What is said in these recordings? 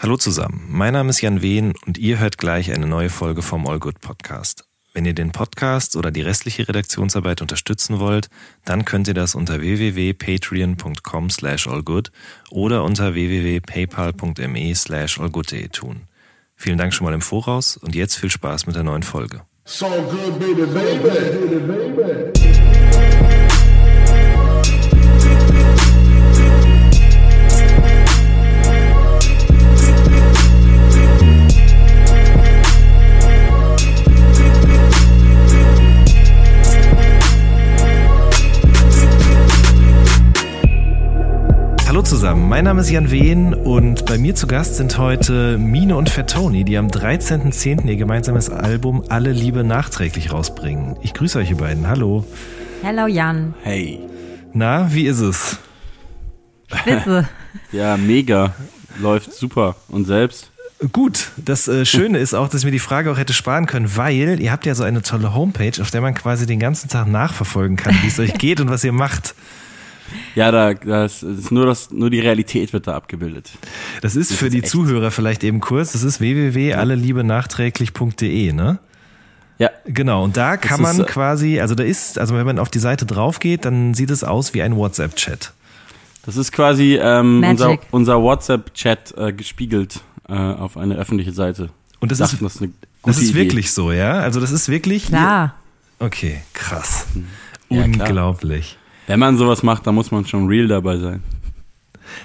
Hallo zusammen, mein Name ist Jan Wehn und ihr hört gleich eine neue Folge vom All Good Podcast. Wenn ihr den Podcast oder die restliche Redaktionsarbeit unterstützen wollt, dann könnt ihr das unter www.patreon.com slash allgood oder unter www.paypal.me slash allgood.de tun. Vielen Dank schon mal im Voraus und jetzt viel Spaß mit der neuen Folge. So good, baby, baby, baby. Zusammen, mein Name ist Jan Wehn und bei mir zu Gast sind heute Mine und Fettoni, die am 13.10. ihr gemeinsames Album Alle Liebe nachträglich rausbringen. Ich grüße euch ihr beiden. Hallo. Hallo Jan. Hey. Na, wie ist es? Spitze. ja, mega. Läuft super. Und selbst? Gut, das äh, Schöne ist auch, dass ich mir die Frage auch hätte sparen können, weil ihr habt ja so eine tolle Homepage, auf der man quasi den ganzen Tag nachverfolgen kann, wie es euch geht und was ihr macht. Ja, da das ist nur das, nur die Realität wird da abgebildet. Das ist das für ist die echt. Zuhörer vielleicht eben kurz. Das ist www.alleliebenachträglich.de, ne? Ja. Genau, und da kann man ist, äh, quasi, also da ist, also wenn man auf die Seite drauf geht, dann sieht es aus wie ein WhatsApp-Chat. Das ist quasi ähm, unser, unser WhatsApp-Chat äh, gespiegelt äh, auf eine öffentliche Seite. Und das Dachten, ist, das ist, das ist wirklich so, ja? Also das ist wirklich. Klar. Okay, krass. Ja, Unglaublich. Wenn man sowas macht, dann muss man schon real dabei sein.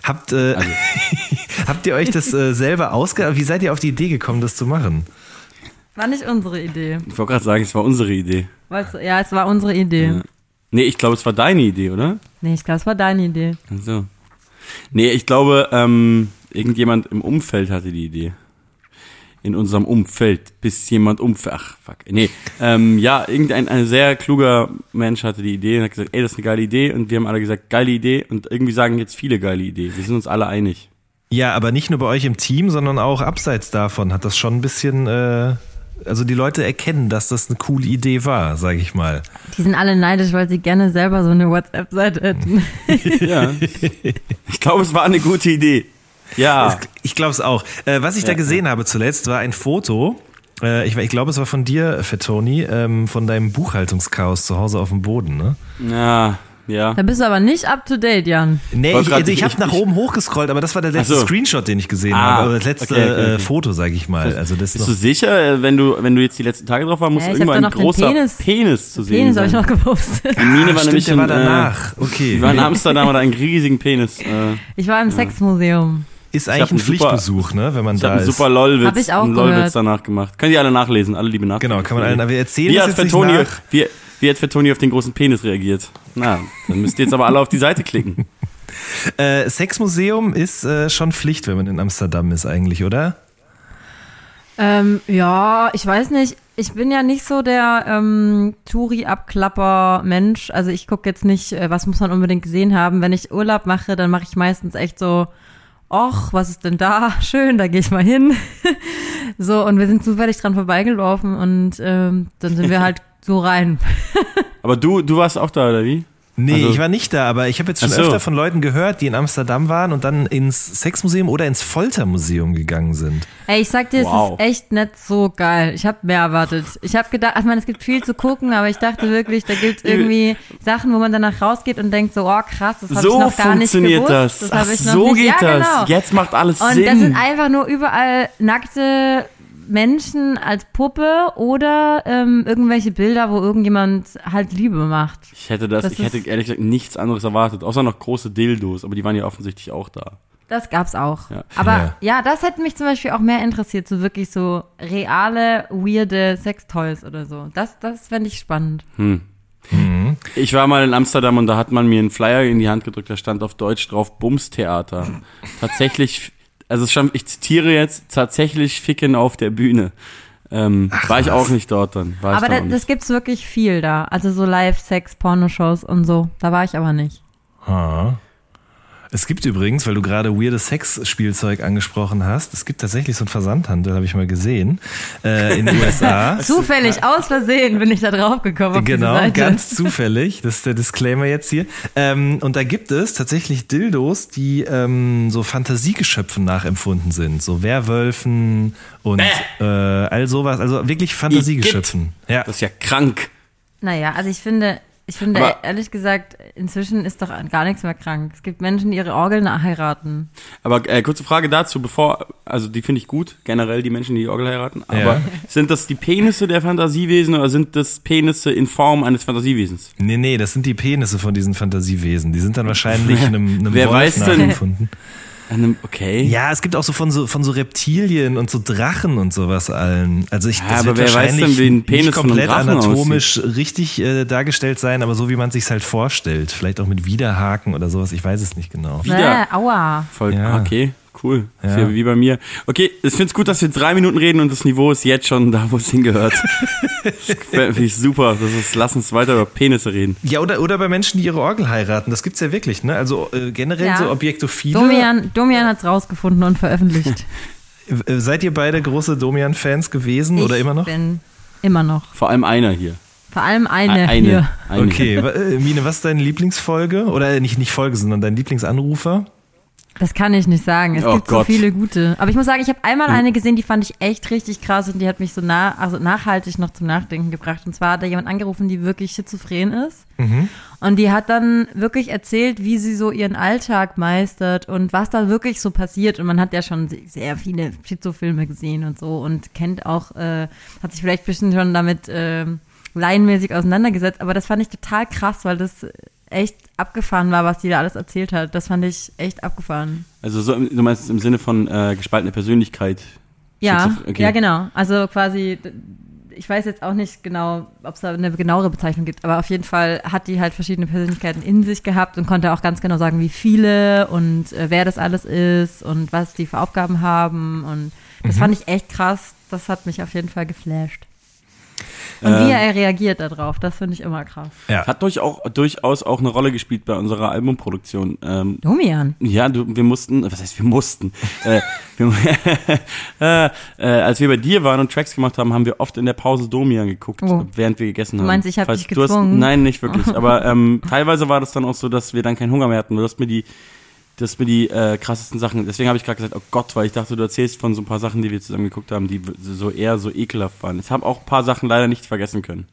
Habt, äh, also. habt ihr euch das äh, selber ausgedacht? Wie seid ihr auf die Idee gekommen, das zu machen? War nicht unsere Idee. Ich wollte gerade sagen, es war unsere Idee. Weißt du, ja, es war unsere Idee. Ja. Nee, ich glaube, es war deine Idee, oder? Nee, ich glaube, es war deine Idee. Ach so. Nee, ich glaube, ähm, irgendjemand im Umfeld hatte die Idee in unserem Umfeld, bis jemand umfällt. Ach, fuck. Nee. Ähm, ja, irgendein ein sehr kluger Mensch hatte die Idee und hat gesagt, ey, das ist eine geile Idee. Und wir haben alle gesagt, geile Idee. Und irgendwie sagen jetzt viele geile Idee. Wir sind uns alle einig. Ja, aber nicht nur bei euch im Team, sondern auch abseits davon hat das schon ein bisschen, äh, also die Leute erkennen, dass das eine coole Idee war, sage ich mal. Die sind alle neidisch, weil sie gerne selber so eine WhatsApp-Seite hätten. ja. Ich glaube, es war eine gute Idee. Ja. Ich glaube es auch. Äh, was ich ja, da gesehen ja. habe zuletzt, war ein Foto. Äh, ich, ich glaube, es war von dir, Fettoni, ähm, von deinem Buchhaltungschaos zu Hause auf dem Boden, ne? Ja, ja. Da bist du aber nicht up to date, Jan. Nee, ich, also ich habe nach oben hochgescrollt, aber das war der letzte so. Screenshot, den ich gesehen ah, habe. Oder das letzte okay, okay, okay. Äh, Foto, sag ich mal. Also das Bist du sicher, wenn du, wenn du jetzt die letzten Tage drauf warst, muss ja, irgendwann ein großer Penis, Penis, zu sehen Penis habe ich noch gepostet. Die Mine war ah, nämlich der war danach. Okay. Die war in Amsterdam oder einen riesigen Penis. Äh, ich war im ja. Sexmuseum. Ist eigentlich ein Pflichtbesuch, super, ne, wenn man da ist. Super LOL-Witz Hab ich auch LOL danach gemacht. Können die alle nachlesen, alle liebe Nachrichten. Genau, kann man allen, aber wir erzählen wie das jetzt Tony, nach. Wie, wie hat Tony auf den großen Penis reagiert? Na, dann müsst ihr jetzt aber alle auf die Seite klicken. Äh, Sexmuseum ist äh, schon Pflicht, wenn man in Amsterdam ist eigentlich, oder? Ähm, ja, ich weiß nicht. Ich bin ja nicht so der ähm, Touri-Abklapper-Mensch. Also ich gucke jetzt nicht, äh, was muss man unbedingt gesehen haben. Wenn ich Urlaub mache, dann mache ich meistens echt so ach, was ist denn da? Schön, da gehe ich mal hin. so, und wir sind zufällig dran vorbeigelaufen und ähm, dann sind wir halt so rein. Aber du, du warst auch da, oder wie? Nee, also, ich war nicht da, aber ich habe jetzt schon so. öfter von Leuten gehört, die in Amsterdam waren und dann ins Sexmuseum oder ins Foltermuseum gegangen sind. Ey, ich sag dir, wow. es ist echt nicht so geil. Ich habe mehr erwartet. Ich habe gedacht, ich meine, es gibt viel zu gucken, aber ich dachte wirklich, da gibt es irgendwie Sachen, wo man danach rausgeht und denkt so, oh krass, das habe so ich noch gar nicht gewusst. Das, das Ach, ich noch so nicht. geht ja, genau. das. Jetzt macht alles und Sinn. Und das sind einfach nur überall nackte Menschen als Puppe oder ähm, irgendwelche Bilder, wo irgendjemand halt Liebe macht. Ich hätte das, das ich hätte ehrlich gesagt nichts anderes erwartet, außer noch große Dildos, aber die waren ja offensichtlich auch da. Das gab's auch. Ja. Aber ja. ja. das hätte mich zum Beispiel auch mehr interessiert, so wirklich so reale, weirde Sextoys oder so. Das, das fände ich spannend. Hm. Mhm. Ich war mal in Amsterdam und da hat man mir einen Flyer in die Hand gedrückt, da stand auf Deutsch drauf Bumstheater. Tatsächlich also schon, ich zitiere jetzt tatsächlich Ficken auf der Bühne. Ähm, Ach, war ich was? auch nicht dort dann. War aber da, das gibt's wirklich viel da. Also so Live-Sex, Pornoshows und so. Da war ich aber nicht. Ha. Es gibt übrigens, weil du gerade weirdes Sex-Spielzeug angesprochen hast, es gibt tatsächlich so einen Versandhandel, habe ich mal gesehen, äh, in den USA. Zufällig, aus Versehen bin ich da drauf gekommen. Auf Genau, diese Seite. ganz zufällig. Das ist der Disclaimer jetzt hier. Ähm, und da gibt es tatsächlich Dildos, die ähm, so Fantasiegeschöpfen nachempfunden sind. So Werwölfen und äh, all sowas. Also wirklich Fantasiegeschöpfen. Ja. Das ist ja krank. Naja, also ich finde, ich finde Aber- ehrlich gesagt, inzwischen ist doch gar nichts mehr krank. Es gibt Menschen, die ihre Orgeln heiraten. Aber äh, kurze Frage dazu, bevor, also die finde ich gut, generell die Menschen, die die Orgel heiraten. Aber Ja. sind das die Penisse der Fantasiewesen oder sind das Penisse in Form eines Fantasiewesens? Nee, nee, das sind die Penisse von diesen Fantasiewesen. Die sind dann wahrscheinlich einem, einem Wer Wolf weiß denn? Einem, okay. Ja, es gibt auch so von so von so Reptilien und so Drachen und sowas allen. Also ich Ja, das aber wird wer weiß wahrscheinlich denn, wie ein Penis nicht von einem komplett anatomisch richtig äh, dargestellt sein, aber so wie man sich halt vorstellt, vielleicht auch mit Widerhaken oder sowas. Ich weiß es nicht genau. Wieder. Äh, aua. Voll, Ja. okay, cool. Ja. wie bei mir. Okay, ich finde es gut, dass wir drei Minuten reden und das Niveau ist jetzt schon da, wo es hingehört. Finde ich super. Das ist, lass uns weiter über Penisse reden. Ja, oder, oder bei Menschen, die ihre Orgel heiraten. Das gibt's ja wirklich, ne? Also äh, generell Ja. so Objektophile. Domian, Domian hat's rausgefunden und veröffentlicht. Seid ihr beide große Domian-Fans gewesen oder ich immer noch? bin immer noch. Vor allem einer hier. Vor allem eine, eine. hier. eine. Okay, äh, Mine, was ist deine Lieblingsfolge? Oder nicht, nicht Folge, sondern dein Lieblingsanrufer? Das kann ich nicht sagen. Es Oh gibt Gott. so viele gute. Aber ich muss sagen, ich habe einmal eine gesehen, die fand ich echt richtig krass und die hat mich so nah, also nachhaltig noch zum Nachdenken gebracht. Und zwar hat da jemand angerufen, die wirklich schizophren ist. Und die hat dann wirklich erzählt, wie sie so ihren Alltag meistert und was da wirklich so passiert. Und man hat ja schon sehr viele Schizofilme gesehen und so und kennt auch, äh, hat sich vielleicht ein bisschen schon damit äh, laienmäßig auseinandergesetzt. Aber das fand ich total krass, weil das echt abgefahren war, was die da alles erzählt hat. Das fand ich echt abgefahren. Also so, du meinst es im Sinne von äh, gespaltene Persönlichkeit. Ja, okay. ja, genau. Also quasi, ich weiß jetzt auch nicht genau, ob es da eine genauere Bezeichnung gibt, aber auf jeden Fall hat die halt verschiedene Persönlichkeiten in sich gehabt und konnte auch ganz genau sagen, wie viele und äh, wer das alles ist und was die für Aufgaben haben. Und das fand ich echt krass. Das hat mich auf jeden Fall geflasht. Und Ähm. wie er reagiert darauf, das finde ich immer krass. Ja. Hat durch auch, durchaus auch eine Rolle gespielt bei unserer Albumproduktion. Ähm, Domian. Ja, du, wir mussten, was heißt wir mussten? äh, wir, äh, äh, als wir bei dir waren und Tracks gemacht haben, haben wir oft in der Pause Domian geguckt, Oh. während wir gegessen haben. meinst, ich hab Falls- dich du hast, gezwungen? Nein, nicht wirklich. Aber ähm, teilweise war das dann auch so, dass wir dann keinen Hunger mehr hatten. Du hast mir die, du hast mir die äh, krassesten Sachen. Deswegen habe ich gerade gesagt, oh Gott, weil ich dachte, du erzählst von so ein paar Sachen, die wir zusammen geguckt haben, die so eher so ekelhaft waren. Ich habe auch ein paar Sachen leider nicht vergessen können,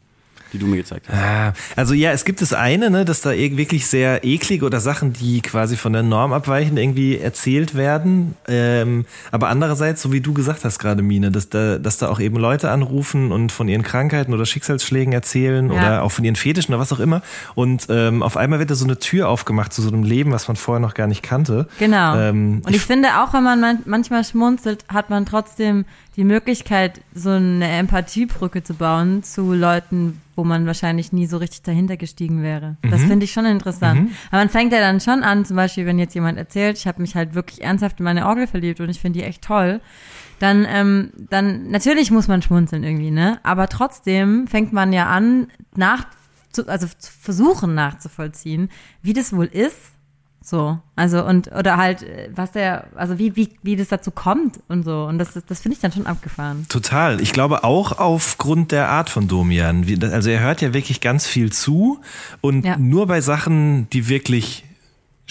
die du mir gezeigt hast. Ah, Also ja, es gibt das eine, ne, dass da ir- wirklich sehr eklige oder Sachen, die quasi von der Norm abweichen, irgendwie erzählt werden. Ähm, aber andererseits, so wie du gesagt hast gerade, Mine, dass da, dass da auch eben Leute anrufen und von ihren Krankheiten oder Schicksalsschlägen erzählen Ja. oder auch von ihren Fetischen oder was auch immer. Und ähm, auf einmal wird da so eine Tür aufgemacht zu so einem Leben, was man vorher noch gar nicht kannte. Genau. Ähm, und ich finde, auch wenn man man manchmal schmunzelt, hat man trotzdem die Möglichkeit, so eine Empathiebrücke zu bauen zu Leuten, wo man wahrscheinlich nie so richtig dahinter gestiegen wäre. Das finde ich schon interessant. Aber man fängt ja dann schon an, zum Beispiel, wenn jetzt jemand erzählt, ich habe mich halt wirklich ernsthaft in meine Orgel verliebt und ich finde die echt toll, dann, ähm, dann natürlich muss man schmunzeln irgendwie, ne? Aber trotzdem fängt man ja an, nach, zu, also zu versuchen nachzuvollziehen, wie das wohl ist, so, also und oder halt, äh, was der, also wie, wie, wie das dazu kommt und so. Und das, ist- das finde ich dann schon abgefahren. Total. Ich glaube auch aufgrund der Art von Domian. Also er hört ja wirklich ganz viel zu und Ja. nur bei Sachen, die wirklich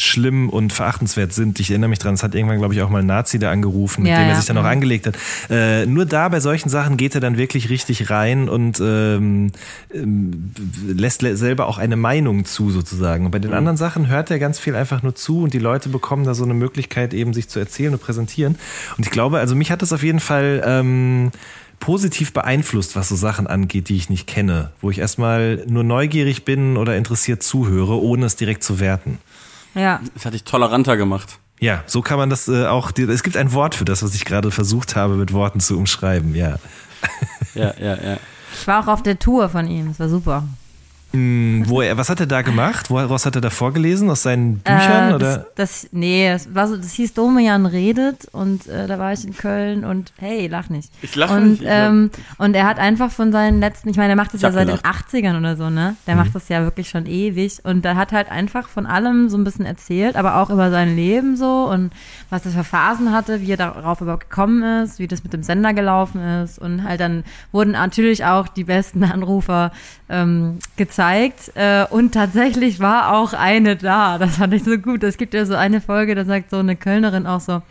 schlimm und verachtenswert sind. Ich erinnere mich dran, es hat irgendwann, glaube ich, auch mal ein Nazi da angerufen, mit Ja, dem er ja. sich dann auch Mhm. angelegt hat. Äh, nur da bei solchen Sachen geht er dann wirklich richtig rein und ähm, ähm, lässt selber auch eine Meinung zu sozusagen. Und bei Mhm. den anderen Sachen hört er ganz viel einfach nur zu und die Leute bekommen da so eine Möglichkeit eben sich zu erzählen und präsentieren. Und ich glaube, also mich hat das auf jeden Fall ähm, positiv beeinflusst, was so Sachen angeht, die ich nicht kenne, wo ich erstmal nur neugierig bin oder interessiert zuhöre, ohne es direkt zu werten. Ja. Das hat dich toleranter gemacht. Ja, so kann man das äh, auch. Es gibt ein Wort für das, was ich gerade versucht habe, mit Worten zu umschreiben. Ja. Ja, ja, ja. Ich war auch auf der Tour von ihm, das war super. Hm, Wo er, was hat er da gemacht? Woraus hat er da vorgelesen? Aus seinen Büchern? Äh, oder? Das, das, nee, das, war so, das hieß Domian redet und äh, da war ich in Köln und hey, lach nicht. Ich lache und, nicht. Hab- ähm, und er hat einfach von seinen letzten, ich meine, er macht das Ich ja seit gelacht. den 80ern oder so, ne? Der macht das ja wirklich schon ewig und der hat halt einfach von allem so ein bisschen erzählt, aber auch über sein Leben so und was er für Phasen hatte, wie er darauf überhaupt gekommen ist, wie das mit dem Sender gelaufen ist und halt dann wurden natürlich auch die besten Anrufer ähm, gezeigt äh, und tatsächlich war auch eine da. Das fand ich so gut. Es gibt ja so eine Folge, da sagt so eine Kölnerin auch so,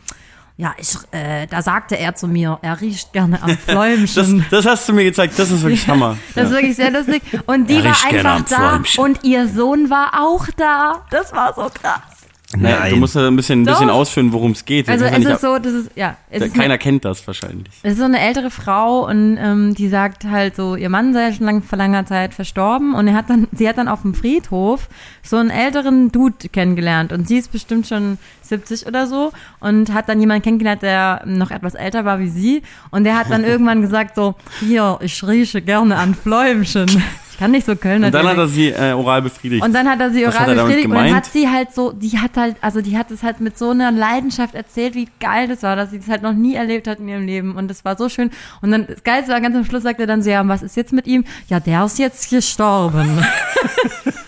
ja, ich, äh, da sagte er zu mir, er riecht gerne am Das, Fläumchen. das hast du mir gezeigt, das ist wirklich Hammer. Das ist wirklich sehr lustig. Und die war einfach da Fläumchen. und ihr Sohn war auch da. Das war so krass. Ja, du musst ja ein bisschen, ein bisschen ausführen, worum es geht. Also es ist so, das ist, ja, ist eine keiner kennt das wahrscheinlich. Es ist so eine ältere Frau und ähm, die sagt halt so, ihr Mann sei schon lang, vor langer Zeit verstorben und er hat dann, sie hat dann auf dem Friedhof so einen älteren Dude kennengelernt und sie ist bestimmt schon 70 oder so und hat dann jemanden kennengelernt, der noch etwas älter war wie sie und der hat dann irgendwann gesagt so, hier, ich rieche gerne an Fläumchen. Ich kann nicht so Kölner. Und dann hat er sie äh, oral befriedigt. Und dann hat er sie oral er damit befriedigt und dann hat sie halt so, die hat halt, also die hat es halt mit so einer Leidenschaft erzählt, wie geil das war, dass sie das halt noch nie erlebt hat in ihrem Leben und das war so schön. Und dann, das Geilste war ganz am Schluss, sagte er dann so, ja, was ist jetzt mit ihm? Ja, der ist jetzt gestorben.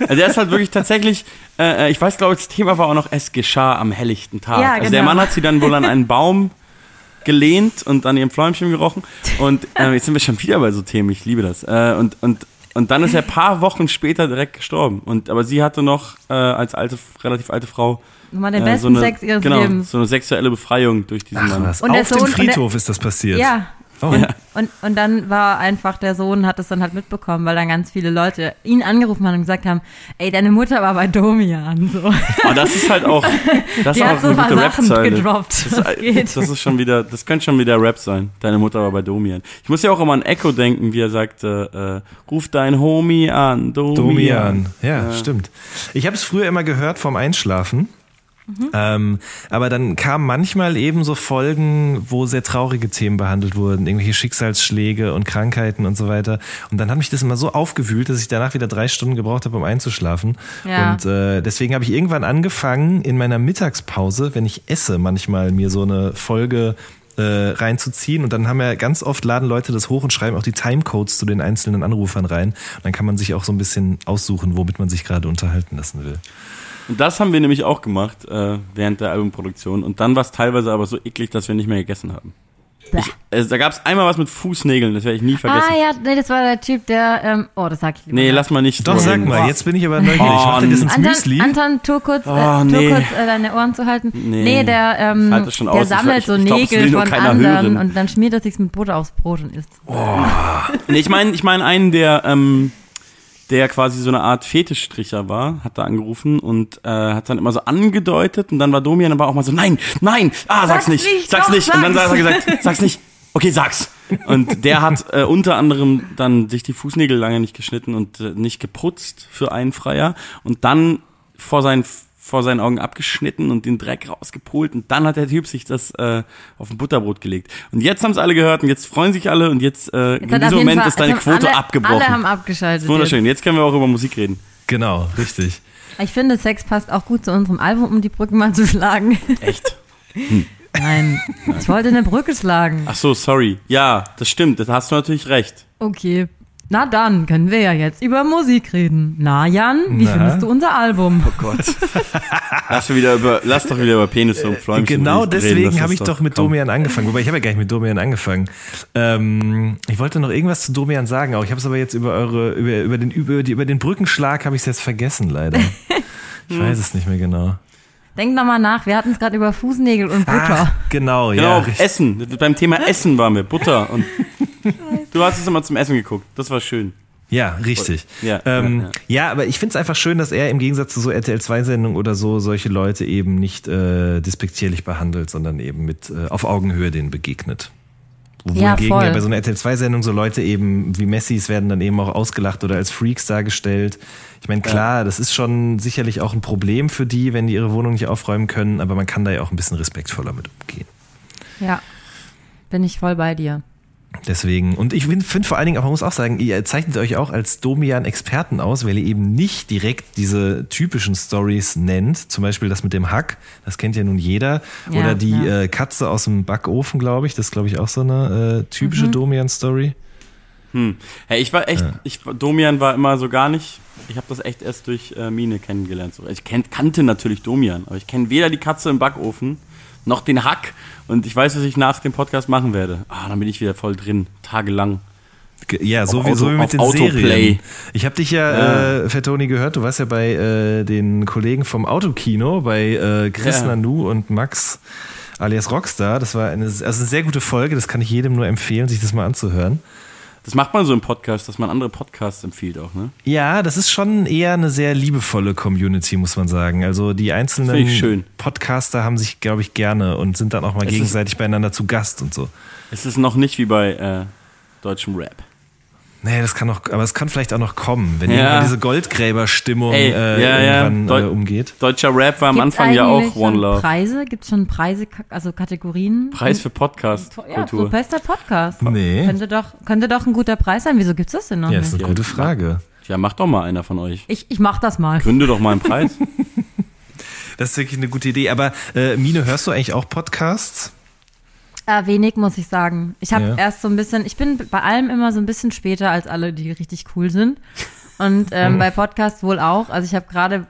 Also der ist halt wirklich tatsächlich, äh, ich weiß glaube, das Thema war auch noch, es geschah am helllichten Tag. Ja, Also der genau. Mann hat sie dann wohl an einen Baum gelehnt und an ihrem Fläumchen gerochen. Und äh, jetzt sind wir schon wieder bei so Themen, ich liebe das. Äh, und, und, und dann ist er ein paar Wochen später direkt gestorben. Und, aber sie hatte noch äh, als alte, relativ alte Frau Nochmal den äh, besten so eine, Sex ihres genau, Lebens. so eine sexuelle Befreiung durch diesen Ach Mann. was, Und auf dem Sohn- und der- Friedhof ist das passiert. Ja. Oh. Und, und, und dann war einfach der Sohn, hat es dann halt mitbekommen, weil dann ganz viele Leute ihn angerufen haben und gesagt haben, ey, deine Mutter war bei Domian. So. Aber das ist halt auch, das Die ist hat auch so eine ein paar gute Sachen Rap-Zeile. gedroppt. Das, ist- das ist schon wieder, das könnte schon wieder Rap sein. Deine Mutter war bei Domian. Ich muss ja auch immer an Echo denken, wie er sagte, äh, ruf dein Homie an, Domian. Domian. Ja, Ja. stimmt. Ich habe es früher immer gehört vom Einschlafen. Ähm, aber dann kamen manchmal eben so Folgen, wo sehr traurige Themen behandelt wurden, irgendwelche Schicksalsschläge und Krankheiten und so weiter. Und dann hat mich das immer so aufgewühlt, dass ich danach wieder drei Stunden gebraucht habe, um einzuschlafen. Ja. Und äh, deswegen habe ich irgendwann angefangen, in meiner Mittagspause, wenn ich esse, manchmal mir so eine Folge äh, reinzuziehen und dann haben ja ganz oft laden Leute das hoch und schreiben auch die Timecodes zu den einzelnen Anrufern rein. Und dann kann man sich auch so ein bisschen aussuchen, womit man sich gerade unterhalten lassen will. Und das haben wir nämlich auch gemacht äh, während der Albumproduktion. Und dann war es teilweise aber so eklig, dass wir nicht mehr gegessen haben. Bäh. Äh, da gab es einmal was mit Fußnägeln, das werde ich nie vergessen. Ah ja, nee, das war der Typ, der, ähm, oh, das sag ich lieber nee, nicht. lass mal nicht. Doch, sag mal, jetzt bin ich aber neugierig. Oh, Macht ihr das ins Anton, Müsli? Anton, tu kurz, Oh, äh, tu nee. kurz äh, deine Ohren zu halten. Nee. Nee, der, ähm, Ich der aus. Ich- sammelt ich- so ich glaub, Nägel nur von anderen hören. und dann schmiert er sich mit Butter aufs Brot und isst. Nee, ich meine ich mein einen, der, ähm, der quasi so eine Art Fetischstricher war, hat da angerufen und äh, hat dann immer so angedeutet und dann war Domian aber auch mal so, nein, nein, ah, sag's, Sag's nicht, nicht, sag's doch, nicht. Und dann hat er gesagt, sag's nicht, okay, sag's. Und der hat äh, unter anderem dann sich die Fußnägel lange nicht geschnitten und äh, nicht geputzt für einen Freier und dann vor seinen vor seinen Augen abgeschnitten und den Dreck rausgepult und dann hat der Typ sich das äh, auf ein Butterbrot gelegt. Und jetzt haben es alle gehört und jetzt freuen sich alle und jetzt, äh, Jetzt in diesem Moment Fall- ist deine jetzt Quote alle, abgebrochen. Alle haben abgeschaltet. Wunderschön, jetzt können wir auch über Musik reden. Genau, richtig. Jetzt. Ich finde, Sex passt auch gut zu unserem Album, um die Brücke mal zu schlagen. Echt? Nein, ich wollte eine Brücke schlagen. Ach so, sorry. Ja, das stimmt, da hast du natürlich recht. Okay. Na dann können wir ja jetzt über Musik reden. Na Jan, wie Na? findest du unser Album? Oh Gott. lass, wieder über, lass doch wieder über Penisse und Fläumchen Genau reden. Deswegen habe ich doch mit komm. Domian angefangen. Wobei ich habe ja gar nicht mit Domian angefangen. Ähm, ich wollte noch irgendwas zu Domian sagen, auch ich habe es aber jetzt über eure über, über den über, die, über den Brückenschlag habe ich es jetzt vergessen leider. Ich weiß es nicht mehr genau. Denk nochmal nach, wir hatten es gerade über Fußnägel und Butter. Ach, genau, Genau, ja. Essen. Beim Thema Essen waren wir. Butter. Und du hast es immer zum Essen geguckt. Das war schön. Ja, richtig. Ja, ähm, ja, ja. ja, aber ich finde es einfach schön, dass er im Gegensatz zu so RTL-2-Sendungen oder so solche Leute eben nicht äh, despektierlich behandelt, sondern eben mit äh, auf Augenhöhe denen begegnet. Ja, Wohingegen voll. ja bei so einer RTL-2-Sendung so Leute eben wie Messis werden dann eben auch ausgelacht oder als Freaks dargestellt. Ich meine, klar, das ist schon sicherlich auch ein Problem für die, wenn die ihre Wohnung nicht aufräumen können, aber man kann da ja auch ein bisschen respektvoller mit umgehen. Ja, bin ich voll bei dir. Deswegen, und ich finde vor allen Dingen, aber man muss auch sagen, ihr zeichnet euch auch als Domian-Experten aus, weil ihr eben nicht direkt diese typischen Stories nennt. Zum Beispiel das mit dem Hack, das kennt ja nun jeder. Ja, Oder die ja. äh, Katze aus dem Backofen, glaube ich. Das ist, glaube ich, auch so eine äh, typische Mhm. Domian-Story. Hm. Hey, ich war echt, ich, Domian war immer so gar nicht. Ich habe das echt erst durch äh, Mine kennengelernt. So. Ich kenn, kannte natürlich Domian, aber ich kenne weder die Katze im Backofen noch den Hack. Und ich weiß, was ich nach dem Podcast machen werde. Ah, dann bin ich wieder voll drin, tagelang. Ge- Ja, so Auf wie, so wie mit den Autoplay. Serien. Ich habe dich ja, Ja. Äh, Fettoni, gehört. Du warst ja bei äh, den Kollegen vom Autokino, bei äh, Chris Ja. Nanu und Max alias Rockstar. Das war eine, also eine sehr gute Folge. Das kann ich jedem nur empfehlen, sich das mal anzuhören. Das macht man so im Podcast, dass man andere Podcasts empfiehlt auch, ne? Ja, das ist schon eher eine sehr liebevolle Community, muss man sagen. Also die einzelnen. Podcaster haben sich, glaube ich, gerne und sind dann auch mal Es ist- gegenseitig beieinander zu Gast und so. Es ist noch nicht wie bei äh, deutschem Rap. Nee, das kann noch, aber es kann vielleicht auch noch kommen, wenn Ja. diese Goldgräberstimmung Ey, äh, ja, ja. irgendwann äh, Deu- umgeht. Deutscher Rap war am Gibt's Anfang ja auch One schon Love. Preise? Gibt es schon Preise, also Kategorien? Preis für Ja, so bester Podcast. Nee. Könnte doch, könnte doch ein guter Preis sein. Wieso gibt's das denn noch Ja, ist nicht? eine gute Frage. ja, mach doch mal einer von euch. Ich, ich mach das mal. Gründe doch mal einen Preis. Das ist wirklich eine gute Idee. Aber äh, Mine, hörst du eigentlich auch Podcasts? Äh, wenig, muss ich sagen. Ich habe Ja. erst so ein bisschen, ich bin bei allem immer so ein bisschen später als alle, die richtig cool sind. Und ähm, bei Podcasts wohl auch. Also ich habe gerade,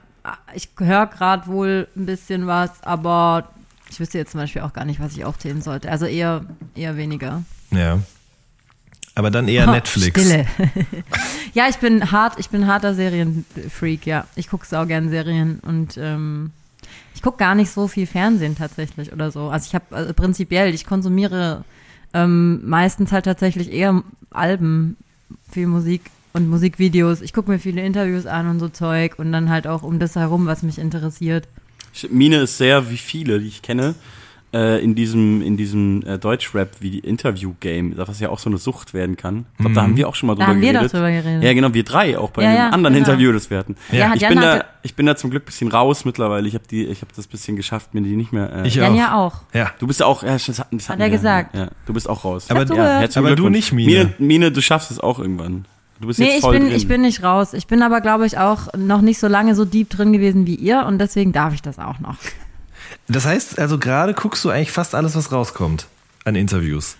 ich höre gerade wohl ein bisschen was, aber ich wüsste jetzt zum Beispiel auch gar nicht, was ich aufzählen sollte. Also eher, eher weniger. Ja. Aber dann eher Ha, Netflix. Stille. ja, ich bin hart, ich bin harter Serienfreak, ja. Ich gucke sau gern Serien und ähm, ich gucke gar nicht so viel Fernsehen tatsächlich oder so. Also ich habe also prinzipiell, ich konsumiere ähm, meistens halt tatsächlich eher Alben, viel Musik und Musikvideos. Ich gucke mir viele Interviews an und so Zeug und dann halt auch um das herum, was mich interessiert. Mine ist sehr, wie viele, die ich kenne, äh, in diesem, in diesem äh, Deutschrap wie die Interview-Game, was ja auch so eine Sucht werden kann. Ich glaube, da haben wir auch schon mal Da drüber haben wir geredet. doch drüber geredet. Ja, genau, wir drei auch bei Ja, einem ja, anderen genau. Interview, das wir hatten. Ja, hat ich, bin da, ich bin da zum Glück ein bisschen raus mittlerweile. Ich habe die, ich habe das bisschen geschafft, mir die nicht mehr. Äh, Ich Jan auch. ja auch. Ja. Du bist ja auch, ja, das hatten, das hatten er wir, gesagt. Ja, du bist auch raus. Aber, hab ja, aber du nicht, Mine. Mine. Mine, du schaffst es auch irgendwann. Du bist Nee, jetzt ich bin, drin. ich bin nicht raus. Ich bin aber, glaube ich, auch noch nicht so lange so deep drin gewesen wie ihr und deswegen darf ich das auch noch. Das heißt, also gerade guckst du eigentlich fast alles, was rauskommt an Interviews.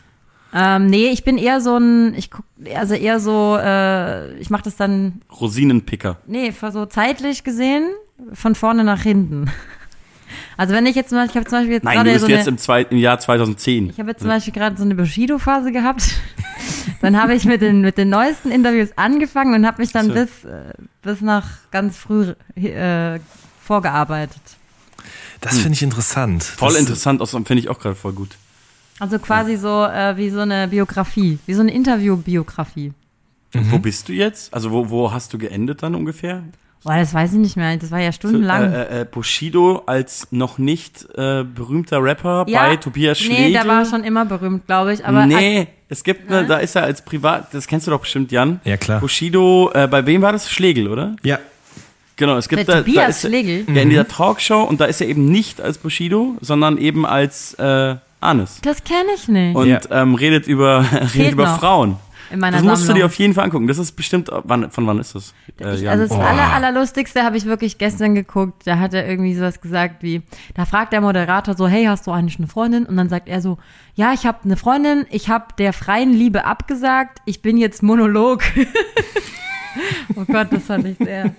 Ähm, nee, ich bin eher so ein, ich guck, also eher so, äh, ich mache das dann, Rosinenpicker. nee, so zeitlich gesehen, von vorne nach hinten. Also wenn ich jetzt mal, ich habe zum Beispiel jetzt Nein, du gerade bist so jetzt eine, im, zwei, im Jahr 2010. ich habe jetzt zum Beispiel gerade so eine Bushido-Phase gehabt. dann habe ich mit den, mit den neuesten Interviews angefangen und habe mich dann So. bis, äh, bis nach ganz früh äh, vorgearbeitet. Das finde ich interessant. Voll das, interessant, außerdem finde ich auch gerade voll gut. Also quasi so äh, wie so eine Biografie, wie so eine Interviewbiografie. Wo Mhm. bist du jetzt? Also wo, wo hast du geendet dann ungefähr? Boah, das weiß ich nicht mehr. Das war ja stundenlang. Äh, äh, Bushido als noch nicht äh, berühmter Rapper ja, bei Tobias Schlegel. Nee, der war schon immer berühmt, glaube ich. Aber nee, es gibt, ne, da ist er als Privat, das kennst du doch bestimmt, Jan. Ja, klar. Bushido, äh, bei wem war das? Schlegel, oder? Ja, Genau, es gibt da, da ist er- Schlegel? Ja, in dieser Talkshow und da ist er eben nicht als Bushido, sondern eben als äh, Anis. das kenne ich nicht. Und Ja. ähm, redet über, redet über noch. Frauen. in meiner Das musst du Sammlung. dir auf jeden Fall angucken. Das ist bestimmt, wann, von wann ist das? Äh, Ich, also das Oh. aller, allerlustigste habe ich wirklich gestern geguckt. Da hat er irgendwie sowas gesagt wie, da fragt der Moderator so, hey, hast du eigentlich eine Freundin? Und dann sagt er so, ja, ich habe eine Freundin, ich habe der freien Liebe abgesagt, ich bin jetzt Monolog. oh Gott, das fand ich sehr.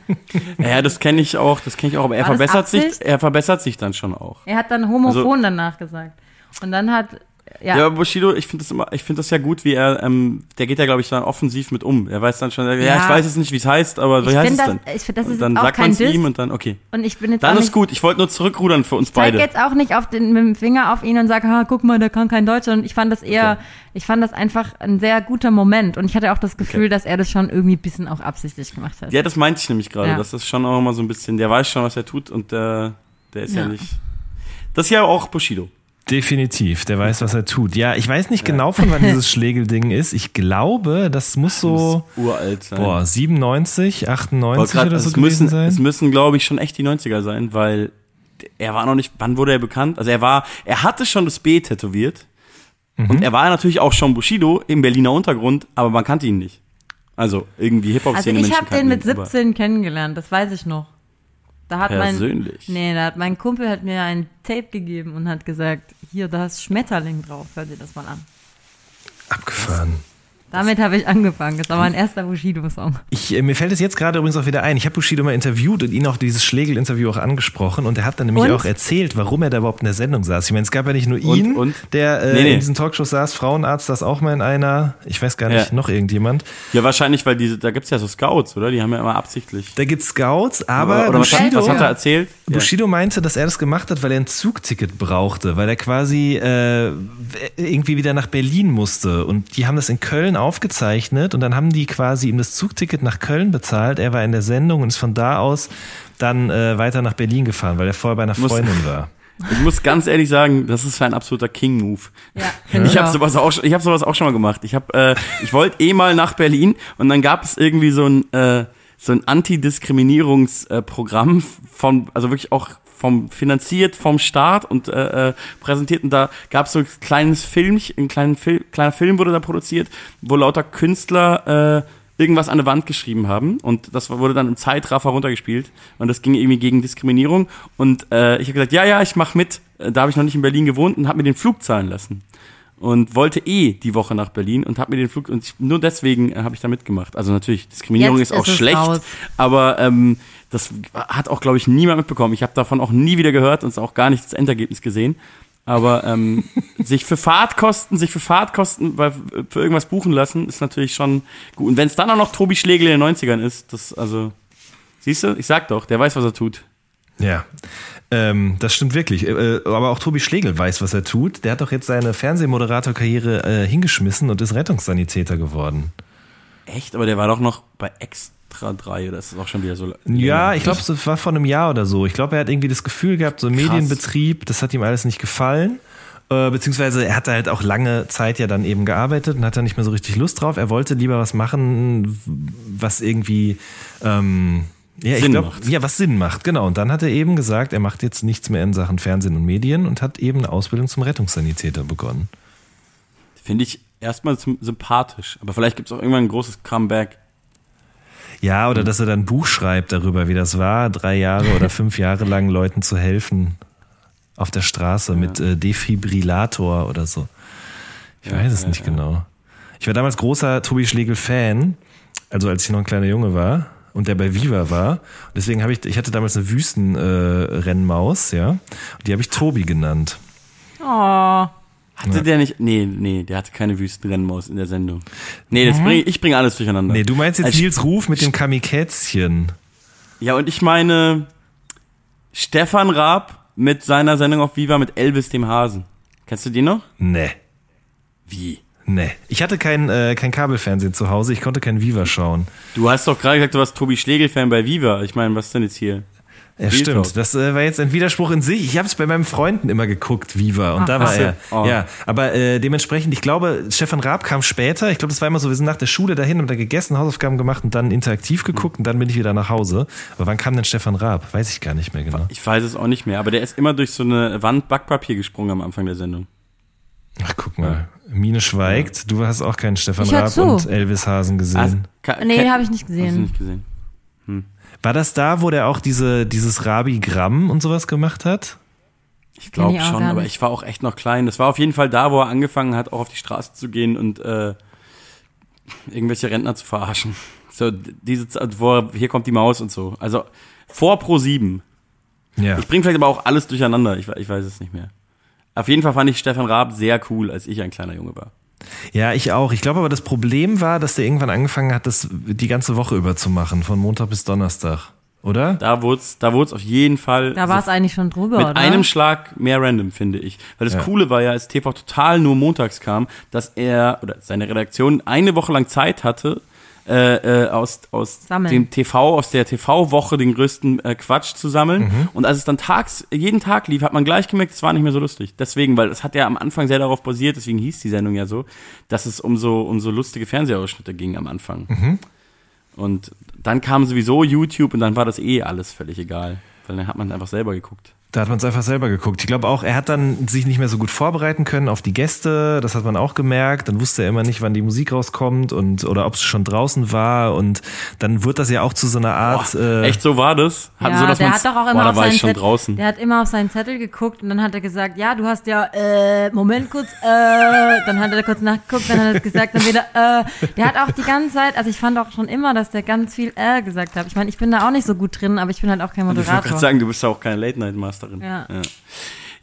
Ja, das kenne ich auch, das kenne ich auch, aber er War verbessert sich, er verbessert sich dann schon auch. Er hat dann homophon danach gesagt. Und dann hat, ja, Ja, Bushido, ich finde das immer, ich finde das ja gut, wie er, ähm, der geht ja, glaube ich, dann offensiv mit um. Er weiß dann schon, ja, Ja. ich weiß jetzt nicht, wie es heißt, aber ich wie heißt finde es das, denn? ich find, das Und ist dann auch sagt man kein es ihm und dann, okay. Und ich bin jetzt Dann ist nicht, gut, ich wollte nur zurückrudern für uns Ich beide. jetzt auch nicht auf den, mit dem Finger auf ihn und sage, ha, guck mal, der kann kein Deutsch. Und ich fand das eher, ich fand das einfach ein sehr guter Moment. Und ich hatte auch das Gefühl, Okay. dass er das schon irgendwie ein bisschen auch absichtlich gemacht hat. Ja, das meinte ich nämlich gerade. Ja. Das ist schon auch immer so ein bisschen, der weiß schon, was er tut und der, der ist ja. Ja. nicht. Das ist ja auch Bushido. Definitiv. Der weiß, was er tut. Ja, ich weiß nicht genau, von wann dieses Schlegel-Ding ist. Ich glaube, das muss so, Muss uralt sein. boah, 97, Wollte 98 grad- oder so es gewesen müssen, es sein. müssen, glaube ich, schon echt die 90er sein, weil er war noch nicht, wann wurde er bekannt? Also er war, er hatte schon das B tätowiert, Und er war natürlich auch schon Bushido im Berliner Untergrund, aber man kannte ihn nicht. Also irgendwie Also Hip-Hop-Szene ich Menschen habe den mit ihn, aber 17 kennengelernt, das weiß ich noch. Da hat mein Persönlich. Nee, da hat mein Kumpel hat mir ein Tape gegeben und hat gesagt, hier, da ist Schmetterling drauf, hör dir das mal an. Abgefahren. Damit habe ich angefangen. Das war mein erster Bushido-Song. Ich, äh, mir fällt es jetzt gerade übrigens auch wieder ein. Ich habe Bushido mal interviewt und ihn auch dieses Schlegel-Interview auch angesprochen und er hat dann nämlich Und? auch erzählt, warum er da überhaupt in der Sendung saß. Ich meine, es gab ja nicht nur ihn, und? der äh, Nee, nee. in diesen Talkshows saß, Frauenarzt saß auch mal in einer, ich weiß gar nicht, Ja. noch irgendjemand. Ja, wahrscheinlich, weil diese, da gibt's ja so Scouts, oder? Die haben ja immer absichtlich. Da gibt's Scouts, aber oder was, hat, Bushido, was hat er erzählt? Bushido meinte, dass er das gemacht hat, weil er ein Zugticket brauchte, weil er quasi äh, irgendwie wieder nach Berlin musste. Und die haben das in Köln aufgezeichnet und dann haben die quasi ihm das Zugticket nach Köln bezahlt. Er war in der Sendung und ist von da aus dann äh, weiter nach Berlin gefahren, weil er vorher bei einer Muss- Freundin war. Ich muss ganz ehrlich sagen, das ist ein absoluter King-Move. Ja, Ich habe sowas auch, ich hab sowas auch schon mal gemacht. Ich habe, äh, ich wollte eh mal nach Berlin und dann gab es irgendwie so ein äh, so ein Antidiskriminierungsprogramm von, also wirklich auch vom finanziert vom Staat und äh, äh, präsentiert. Und da gab es so ein kleines Film, ein kleinen Fil kleiner Film wurde da produziert, wo lauter Künstler äh, irgendwas an der Wand geschrieben haben. Und das wurde dann im Zeitraffer runtergespielt. Und das ging irgendwie gegen Diskriminierung. Und äh, ich habe gesagt, ja, ja, ich mach mit. Äh, Da habe ich noch nicht in Berlin gewohnt und habe mir den Flug zahlen lassen und wollte eh die Woche nach Berlin und habe mir den Flug und ich, nur deswegen äh, habe ich da mitgemacht. Also natürlich Diskriminierung Jetzt ist auch ist schlecht, raus. aber ähm, das hat auch glaube ich niemand mitbekommen. Ich habe davon auch nie wieder gehört und auch gar nicht das Endergebnis gesehen. Aber ähm, sich für Fahrtkosten, sich für Fahrtkosten bei, für irgendwas buchen lassen, ist natürlich schon gut. Und wenn es dann auch noch Tobi Schlegel in den 90ern ist, das also siehst du, ich sag doch, der weiß, was er tut. Ja, ähm, das stimmt wirklich. Äh, aber auch Tobi Schlegel weiß, was er tut. Der hat doch jetzt seine Fernsehmoderatorkarriere äh, hingeschmissen und ist Rettungssanitäter geworden. Echt? Aber der war doch noch bei Extra 3 oder ist das auch schon wieder so? Ja, ich glaube, es war vor einem Jahr oder so. Ich glaube, er hat irgendwie das Gefühl gehabt, so Medienbetrieb, das hat ihm alles nicht gefallen. Äh, beziehungsweise er hatte halt auch lange Zeit ja dann eben gearbeitet und hat da nicht mehr so richtig Lust drauf. Er wollte lieber was machen, was irgendwie ähm, ja, Sinn glaub, macht. ja, was Sinn macht, genau. Und dann hat er eben gesagt, er macht jetzt nichts mehr in Sachen Fernsehen und Medien und hat eben eine Ausbildung zum Rettungssanitäter begonnen. Finde ich erstmal sym- sympathisch. Aber vielleicht gibt es auch irgendwann ein großes Comeback. Ja, oder dass er dann ein Buch schreibt darüber, wie das war, drei Jahre oder fünf Jahre lang Leuten zu helfen auf der Straße mit äh, Defibrillator oder so. Ich Ja, weiß es ja, nicht ja. genau. Ich war damals großer Tobi Schlegel-Fan, also als ich noch ein kleiner Junge war und der bei Viva war. Und deswegen habe ich, ich hatte damals eine Wüstenrennmaus, äh, ja. Und die habe ich Tobi genannt. Oh. Hatte der nicht. Nee, nee, der hatte keine Wüstenrennmaus in der Sendung. Nee, das bring, ich bringe alles durcheinander. Nee, du meinst jetzt Also Nils Ruf mit dem Kamikätzchen. Ja, und ich meine Stefan Raab mit seiner Sendung auf Viva mit Elvis dem Hasen. Kennst du den noch? Nee. Wie? Nee. Ich hatte kein, äh, kein Kabelfernsehen zu Hause, ich konnte kein Viva schauen. Du hast doch gerade gesagt, du warst Tobi Schlegel-Fan bei Viva. Ich meine, was ist denn jetzt hier? Ja, Real stimmt. Talk. Das äh, war jetzt ein Widerspruch in sich. Ich habe es bei meinen Freunden immer geguckt, Viva, und da war Ach er. Oh. Ja, aber äh, dementsprechend, ich glaube, Stefan Raab kam später. Ich glaube, das war immer so, wir sind nach der Schule dahin, haben da gegessen, Hausaufgaben gemacht und dann interaktiv geguckt und dann bin ich wieder nach Hause. Aber wann kam denn Stefan Raab? Weiß ich gar nicht mehr genau. Ich weiß es auch nicht mehr, aber der ist immer durch so eine Wand Backpapier gesprungen am Anfang der Sendung. Ach, guck mal. Mine schweigt. Du hast auch keinen Stefan Raab zu. und Elvis Hasen gesehen. ka- Nee, habe ich nicht Hast du gesehen. nicht gesehen? War das da, wo der auch diese, dieses Rabi-Gramm und sowas gemacht hat? Ich glaube schon, aber ich war auch echt noch klein. Das war auf jeden Fall da, wo er angefangen hat, auch auf die Straße zu gehen und äh, irgendwelche Rentner zu verarschen. So, diese Zeit, wo er, hier kommt die Maus und so. Also vor Pro 7. Ja. Ich bringe vielleicht aber auch alles durcheinander. Ich, ich weiß es nicht mehr. Auf jeden Fall fand ich Stefan Raab sehr cool, als ich ein kleiner Junge war. Ja, ich auch. Ich glaube aber, das Problem war, dass der irgendwann angefangen hat, das die ganze Woche über zu machen, von Montag bis Donnerstag. Oder? Da wurde es da wurd's auf jeden Fall Da war es eigentlich schon drüber, mit oder? einem Schlag mehr random, finde ich. Weil das Ja. Coole war ja, als TV total nur montags kam, dass er oder seine Redaktion eine Woche lang Zeit hatte, äh, äh, aus, aus Sammeln. dem TV, aus der TV-Woche den größten äh, Quatsch zu sammeln. Mhm. Und als es dann tags, jeden Tag lief, hat man gleich gemerkt, es war nicht mehr so lustig. Deswegen, weil es hat ja am Anfang sehr darauf basiert, deswegen hieß die Sendung ja so, dass es um so, um so lustige Fernsehausschnitte ging am Anfang. Mhm. Und dann kam sowieso YouTube und dann war das eh alles völlig egal. Weil dann hat man einfach selber geguckt. Da hat man es einfach selber geguckt. Ich glaube auch, er hat dann sich nicht mehr so gut vorbereiten können auf die Gäste. Das hat man auch gemerkt. Dann wusste er immer nicht, wann die Musik rauskommt und oder ob es schon draußen war. Und dann wird das ja auch zu so einer Art. Boah, äh, echt so war das? Hat Ja, so, dass der hat doch auch Boah, immer da auf war seinen ich schon Zettel, draußen. Der hat immer auf seinen Zettel geguckt und dann hat er gesagt, ja, du hast ja, äh, Moment kurz, äh, dann hat er kurz nachgeguckt, dann hat er gesagt, dann wieder, äh, der hat auch die ganze Zeit, also ich fand auch schon immer, dass der ganz viel äh gesagt hat. Ich meine, ich bin da auch nicht so gut drin, aber ich bin halt auch kein Ich wollte Moderator. gerade sagen, du bist ja auch keine Late-Night-Masterin. Ja. ja.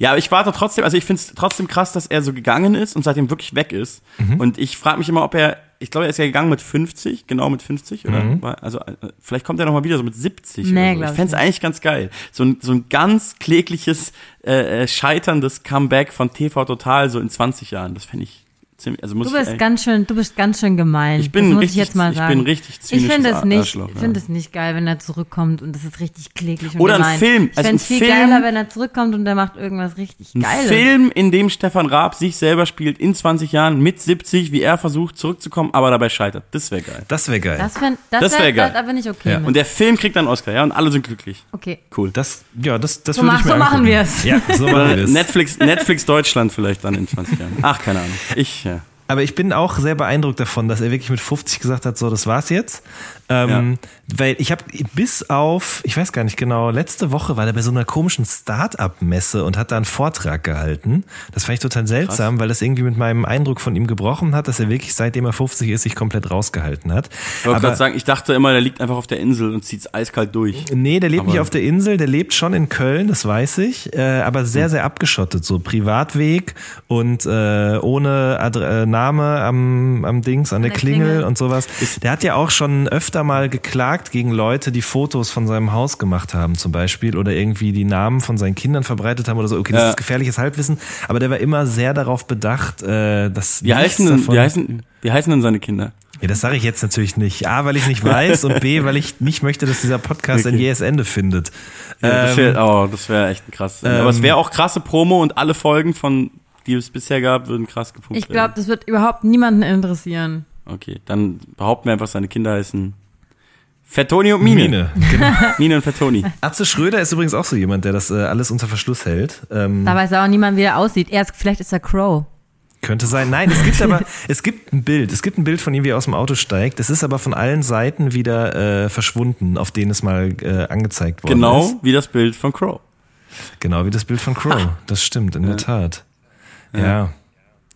Ja, aber ich warte trotzdem, also ich finde es trotzdem krass, dass er so gegangen ist und seitdem wirklich weg ist. Mhm. Und ich frage mich immer, ob er, ich glaube, er ist ja gegangen mit 50, genau mit 50, oder? Mhm. Also äh, vielleicht kommt er noch mal wieder so mit 70 Nee, oder so. Ich fände es eigentlich ganz geil. So ein, so ein ganz klägliches, äh, äh, scheiterndes Comeback von TV Total so in 20 Jahren. Das fände ich ziemlich, also muss Du ich bist ehrlich- ganz schön, du bist ganz schön gemein. Ich bin das muss richtig- ich jetzt mal ich sagen. bin richtig Ich zynisches finde es nicht, Arschloch, ich ja. finde es nicht geil, wenn er zurückkommt und das ist richtig kläglich und Oder ein gemein. Film, Ich also fände es ein viel Film- geiler, wenn er zurückkommt und der macht irgendwas richtig Ein Geiles. Film, in dem Stefan Raab sich selber spielt in 20 Jahren mit 70, wie er versucht zurückzukommen, aber dabei scheitert. Das wäre geil. das wäre geil. Das, fänd, das, Das wär, wär geil. Bin ich okay Ja. mit. Und der Film kriegt dann einen Oscar, ja, und alle sind glücklich. okay. Cool. das, ja, das, das So würde ich mir so machen angucken. wir's. Ja, so machen wir es. Netflix, Netflix Deutschland vielleicht dann in 20 Jahren. Ach, keine Ahnung. Ich, ja. Aber ich bin auch sehr beeindruckt davon, dass er wirklich mit 50 gesagt hat, so, das war's jetzt. Ähm, Weil ich habe bis auf, ich weiß gar nicht genau, letzte Woche war er bei so einer komischen Start-up-Messe und hat da einen Vortrag gehalten. Das fand ich total seltsam, weil das irgendwie mit meinem Eindruck von ihm gebrochen hat, dass er wirklich, seitdem er 50 ist, sich komplett rausgehalten hat. Ich wollte gerade sagen, ich dachte immer, der liegt einfach auf der Insel und zieht's eiskalt durch. Nee, der lebt Aber- nicht auf der Insel, der lebt schon in Köln, das weiß ich, äh, aber sehr, sehr abgeschottet, so Privatweg und äh, ohne Adre äh, Name am, am Dings, an der, der Klingel, Klingel. und sowas. Der hat ja auch schon öfter mal geklagt gegen Leute, die Fotos von seinem Haus gemacht haben zum Beispiel oder irgendwie die Namen von seinen Kindern verbreitet haben oder so. Okay, das Ja. ist gefährliches Halbwissen, aber der war immer sehr darauf bedacht, äh, dass Wie heißen, denn, davon- wie, heißen, wie heißen denn seine Kinder? ja, das sage ich jetzt natürlich nicht. A, weil ich nicht weiß und B, weil ich nicht möchte, dass dieser Podcast ein Okay. jähes Ende findet. Ja, das Ähm, wäre oh, das wär echt ein krass. ähm, Aber es wäre auch krasse Promo und alle Folgen von, die es bisher gab, würden krass gepumpt Ich glaube, das wird überhaupt niemanden interessieren. werden. Okay, dann behaupten wir einfach, seine Kinder heißen Fettoni und Mine. Mine. Genau. Mine und Fettoni. Atze Schröder ist übrigens auch so jemand, der das äh, alles unter Verschluss hält. Ähm, Da weiß auch niemand, wie er aussieht. Er ist, vielleicht ist er Crow. könnte sein. Nein, es gibt aber, es gibt ein Bild. Es gibt ein Bild von ihm, wie er aus dem Auto steigt. Es ist aber von allen Seiten wieder äh, verschwunden, auf denen es mal äh, angezeigt worden Genau ist. wie das Bild von Crow. Genau wie das Bild von Crow. Das stimmt, in der Tat. Ja.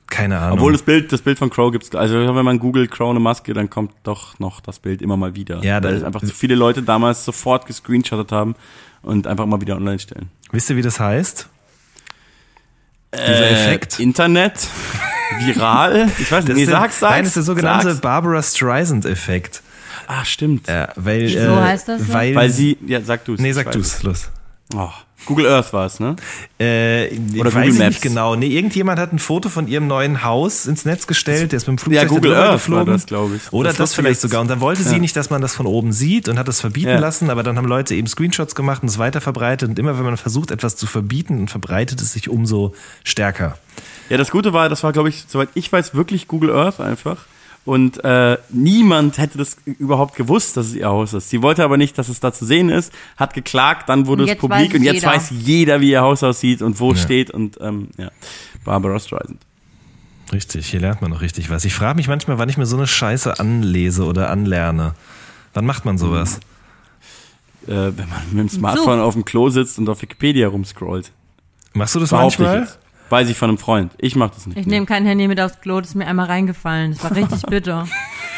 Keine Ahnung. Obwohl das Bild, das Bild von Crow gibt's, also wenn man googelt Crow eine Maske, dann kommt doch noch das Bild immer mal wieder. Ja, da- weil es einfach zu viele Leute damals sofort gescreenshottet haben und einfach mal wieder online stellen. Wisst ihr, wie das heißt? Dieser Äh, Effekt. Internet, viral, ich weiß nicht, nee, ist der- sag's, sag's. Nein, das ist der sogenannte sag's. Barbara Streisand-Effekt. Ah, stimmt. Ja, weil, Wieso äh, heißt das so? Weil, Weil sie, ja, sag du's. Nee, sag du's, es. los. Oh, Google Earth war es, ne? Äh, Oder weiß Google Maps. nicht genau. Nee, irgendjemand hat ein Foto von ihrem neuen Haus ins Netz gestellt, der ist mit dem Flugzeug Ja, Google Earth geflogen. war das, glaube ich. Oder Das das, vielleicht sogar. Und dann wollte sie Ja. nicht, dass man das von oben sieht und hat es verbieten Ja. lassen, aber dann haben Leute eben Screenshots gemacht und es weiter verbreitet. Und immer wenn man versucht, etwas zu verbieten, dann verbreitet es sich umso stärker. Ja, das Gute war, das war, glaube ich, soweit ich weiß, wirklich Google Earth einfach. Und äh, niemand hätte das überhaupt gewusst, dass es ihr Haus ist. Sie wollte aber nicht, dass es da zu sehen ist, hat geklagt, dann wurde es publik und jetzt jeder. weiß jeder, wie ihr Haus aussieht und wo es Ja. steht und ähm, ja, Barbara Streisand. Richtig, hier lernt man noch richtig was. Ich frage mich manchmal, wann ich mir so eine Scheiße anlese oder anlerne. Wann macht man sowas? Äh, wenn man mit dem Smartphone auf dem Klo sitzt und auf Wikipedia rumscrollt. Machst du das Behaupte ich manchmal? Weiß ich von einem Freund. Ich mach das nicht. Ich nehme kein Handy mit aufs Klo, das ist mir einmal reingefallen. Das war richtig bitter.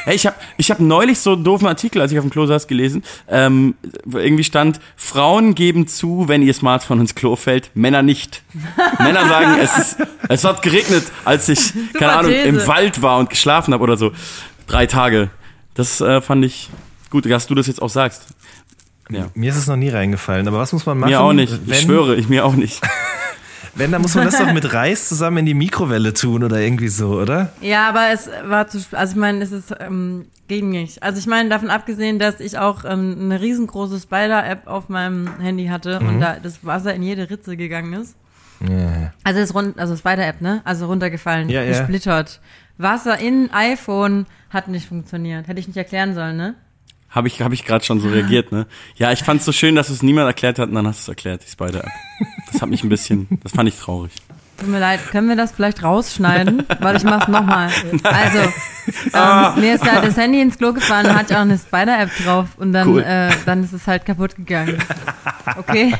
Hey, ich habe ich hab neulich so einen doofen Artikel, als ich auf dem Klo saß, gelesen. Ähm, wo irgendwie stand, Frauen geben zu, wenn ihr Smartphone ins Klo fällt, Männer nicht. Männer sagen, es, ist, es hat geregnet, als ich, keine Ahnung, These. im Wald war und geschlafen habe oder so. Drei Tage. Das äh, fand ich gut, dass du das jetzt auch sagst. Ja. Mir ist es noch nie reingefallen. Aber was muss man machen? Mir auch nicht. Ich schwöre, ich mir auch nicht. Wenn, dann muss man das doch mit Reis zusammen in die Mikrowelle tun oder irgendwie so, oder? Ja, aber es war zu, also ich meine, es ist, ähm, ging nicht. Also ich meine, davon abgesehen, dass ich auch ähm, eine riesengroße Spider-App auf meinem Handy hatte und da das Wasser in jede Ritze gegangen ist. Ja. Also es ist rund, also Spider-App, ne? Also runtergefallen, Ja, ja. gesplittert. Wasser in iPhone hat nicht funktioniert. Hätte ich nicht erklären sollen, ne? Habe ich, hab ich gerade schon so reagiert, ne? Ja, ich fand es so schön, dass es niemand erklärt hat und dann hast du es erklärt, die Spider-App. Das hat mich ein bisschen, das fand ich traurig. Tut mir leid, können wir das vielleicht rausschneiden? Weil ich mach's nochmal. Also, ähm, mir ist da das Handy ins Klo gefahren, da hatte ich auch eine Spider-App drauf und dann, Cool. äh, dann ist es halt kaputt gegangen. Okay?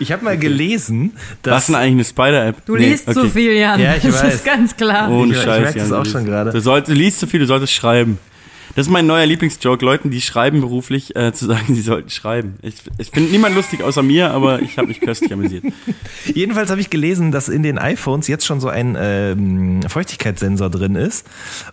Ich habe mal gelesen, Was dass ist denn eigentlich eine Spider-App? Du Nee, liest okay. zu viel, Jan. Ja, ich das weiß. ist ganz klar. Ohne Ich- ich Scheiß. merk das auch du schon liest- gerade. Du, sollst, du liest zu viel, du solltest schreiben. Das ist mein neuer Lieblingsjoke, Leuten, die schreiben beruflich, äh, zu sagen, sie sollten schreiben. Ich, ich finde niemand lustig außer mir, aber ich habe mich köstlich amüsiert. Jedenfalls habe ich gelesen, dass in den iPhones jetzt schon so ein ähm, Feuchtigkeitssensor drin ist.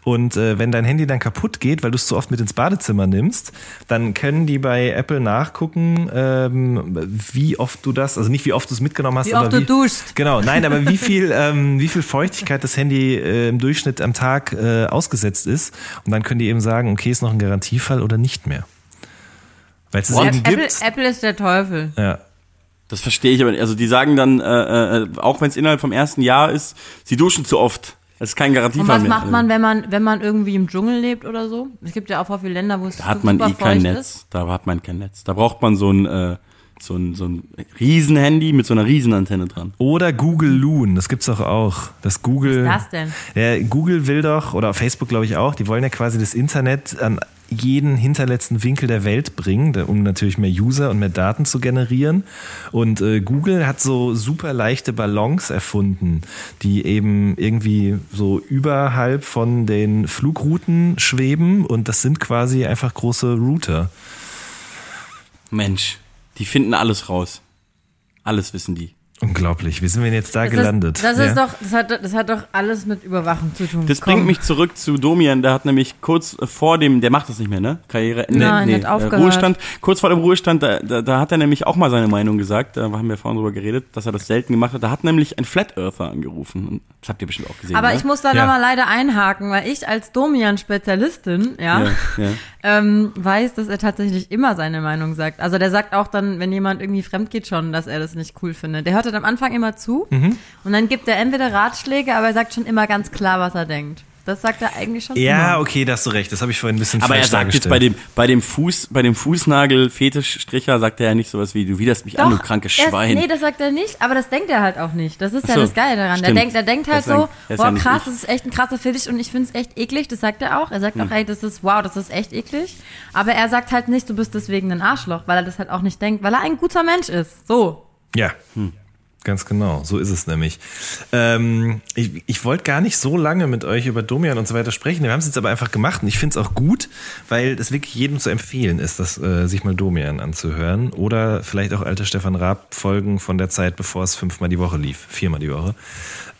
Und äh, wenn dein Handy dann kaputt geht, weil du es zu oft mit ins Badezimmer nimmst, dann können die bei Apple nachgucken, ähm, wie oft du das, also nicht wie oft du es mitgenommen hast, Wie aber oft du wie, duschst. Genau, nein, aber wie viel, ähm, wie viel Feuchtigkeit das Handy äh, im Durchschnitt am Tag äh, ausgesetzt ist. Und dann können die eben sagen, okay, ist noch ein Garantiefall oder nicht mehr. Weil es es eben Apple, gibt. Apple ist der Teufel. Ja. Das verstehe ich aber nicht. Also die sagen dann, äh, äh, auch wenn es innerhalb vom ersten Jahr ist, sie duschen zu oft. Das ist kein Und Garantiefall was mehr. macht man, wenn man, wenn man irgendwie im Dschungel lebt oder so? Es gibt ja auch viele Länder, wo es Da hat man eh kein Netz. ist. Da hat man kein Netz. Da braucht man so ein, äh, so ein, so ein Riesenhandy mit so einer Riesenantenne dran. Oder Google Loon, das gibt's doch auch. Das Google. Was ist das denn? Ja, Google will doch, oder Facebook glaube ich auch, die wollen ja quasi das Internet an jeden hinterletzten Winkel der Welt bringen, um natürlich mehr User und mehr Daten zu generieren. Und äh, Google hat so super leichte Ballons erfunden, die eben irgendwie so überhalb von den Flugrouten schweben und das sind quasi einfach große Router. Mensch, die finden alles raus. Alles wissen die. Unglaublich. Wie sind wir denn jetzt da Das gelandet? Ist, das, Ja? ist doch, das, hat, das hat doch alles mit Überwachung zu tun. Das Komm. bringt mich zurück zu Domian, der hat nämlich kurz vor dem, der macht das nicht mehr, ne? Karriereende. Nein, nee, hat äh, aufgehört. Ruhestand. Kurz vor dem Ruhestand, da, da, da hat er nämlich auch mal seine Meinung gesagt, da haben wir vorhin drüber geredet, dass er das selten gemacht hat. Da hat nämlich ein Flat Earther angerufen. Das habt ihr bestimmt auch gesehen. Aber ne? ich muss da Ja. nochmal leider einhaken, weil ich als Domian-Spezialistin, ja, ja, ja. ähm, weiß, dass er tatsächlich immer seine Meinung sagt. Also der sagt auch dann, wenn jemand irgendwie fremd geht schon, dass er das nicht cool findet. Der hört halt am Anfang immer zu Mhm. und dann gibt er entweder Ratschläge, aber er sagt schon immer ganz klar, was er denkt. Das sagt er eigentlich schon Ja, immer. okay, da hast du recht. Das habe ich vorhin ein bisschen Aber er sagt jetzt bei dem, bei dem Fuß, bei dem Fußnagel-Fetischstricher sagt er ja nicht sowas wie, du widerst mich an, du krankes ist- Schwein. Nee, das sagt er nicht, aber das denkt er halt auch nicht. Das ist Ach ja so, das Geile daran. Der denkt, der denkt halt Das so, boah krass, ich. das ist echt ein krasser Fetisch und ich finde es echt eklig. Das sagt er auch. Er sagt Hm. auch, ey, das ist, wow, das ist echt eklig. Aber er sagt halt nicht, du bist deswegen ein Arschloch, weil er das halt auch nicht denkt, weil er ein guter Mensch ist. So. Ja, ganz genau. So ist es nämlich. Ähm, ich ich wollte gar nicht so lange mit euch über Domian und so weiter sprechen. Wir haben es jetzt aber einfach gemacht und ich finde es auch gut, weil es wirklich jedem zu empfehlen ist, das, äh, sich mal Domian anzuhören oder vielleicht auch alte Stefan Raab Folgen von der Zeit, bevor es fünfmal die Woche lief, viermal die Woche.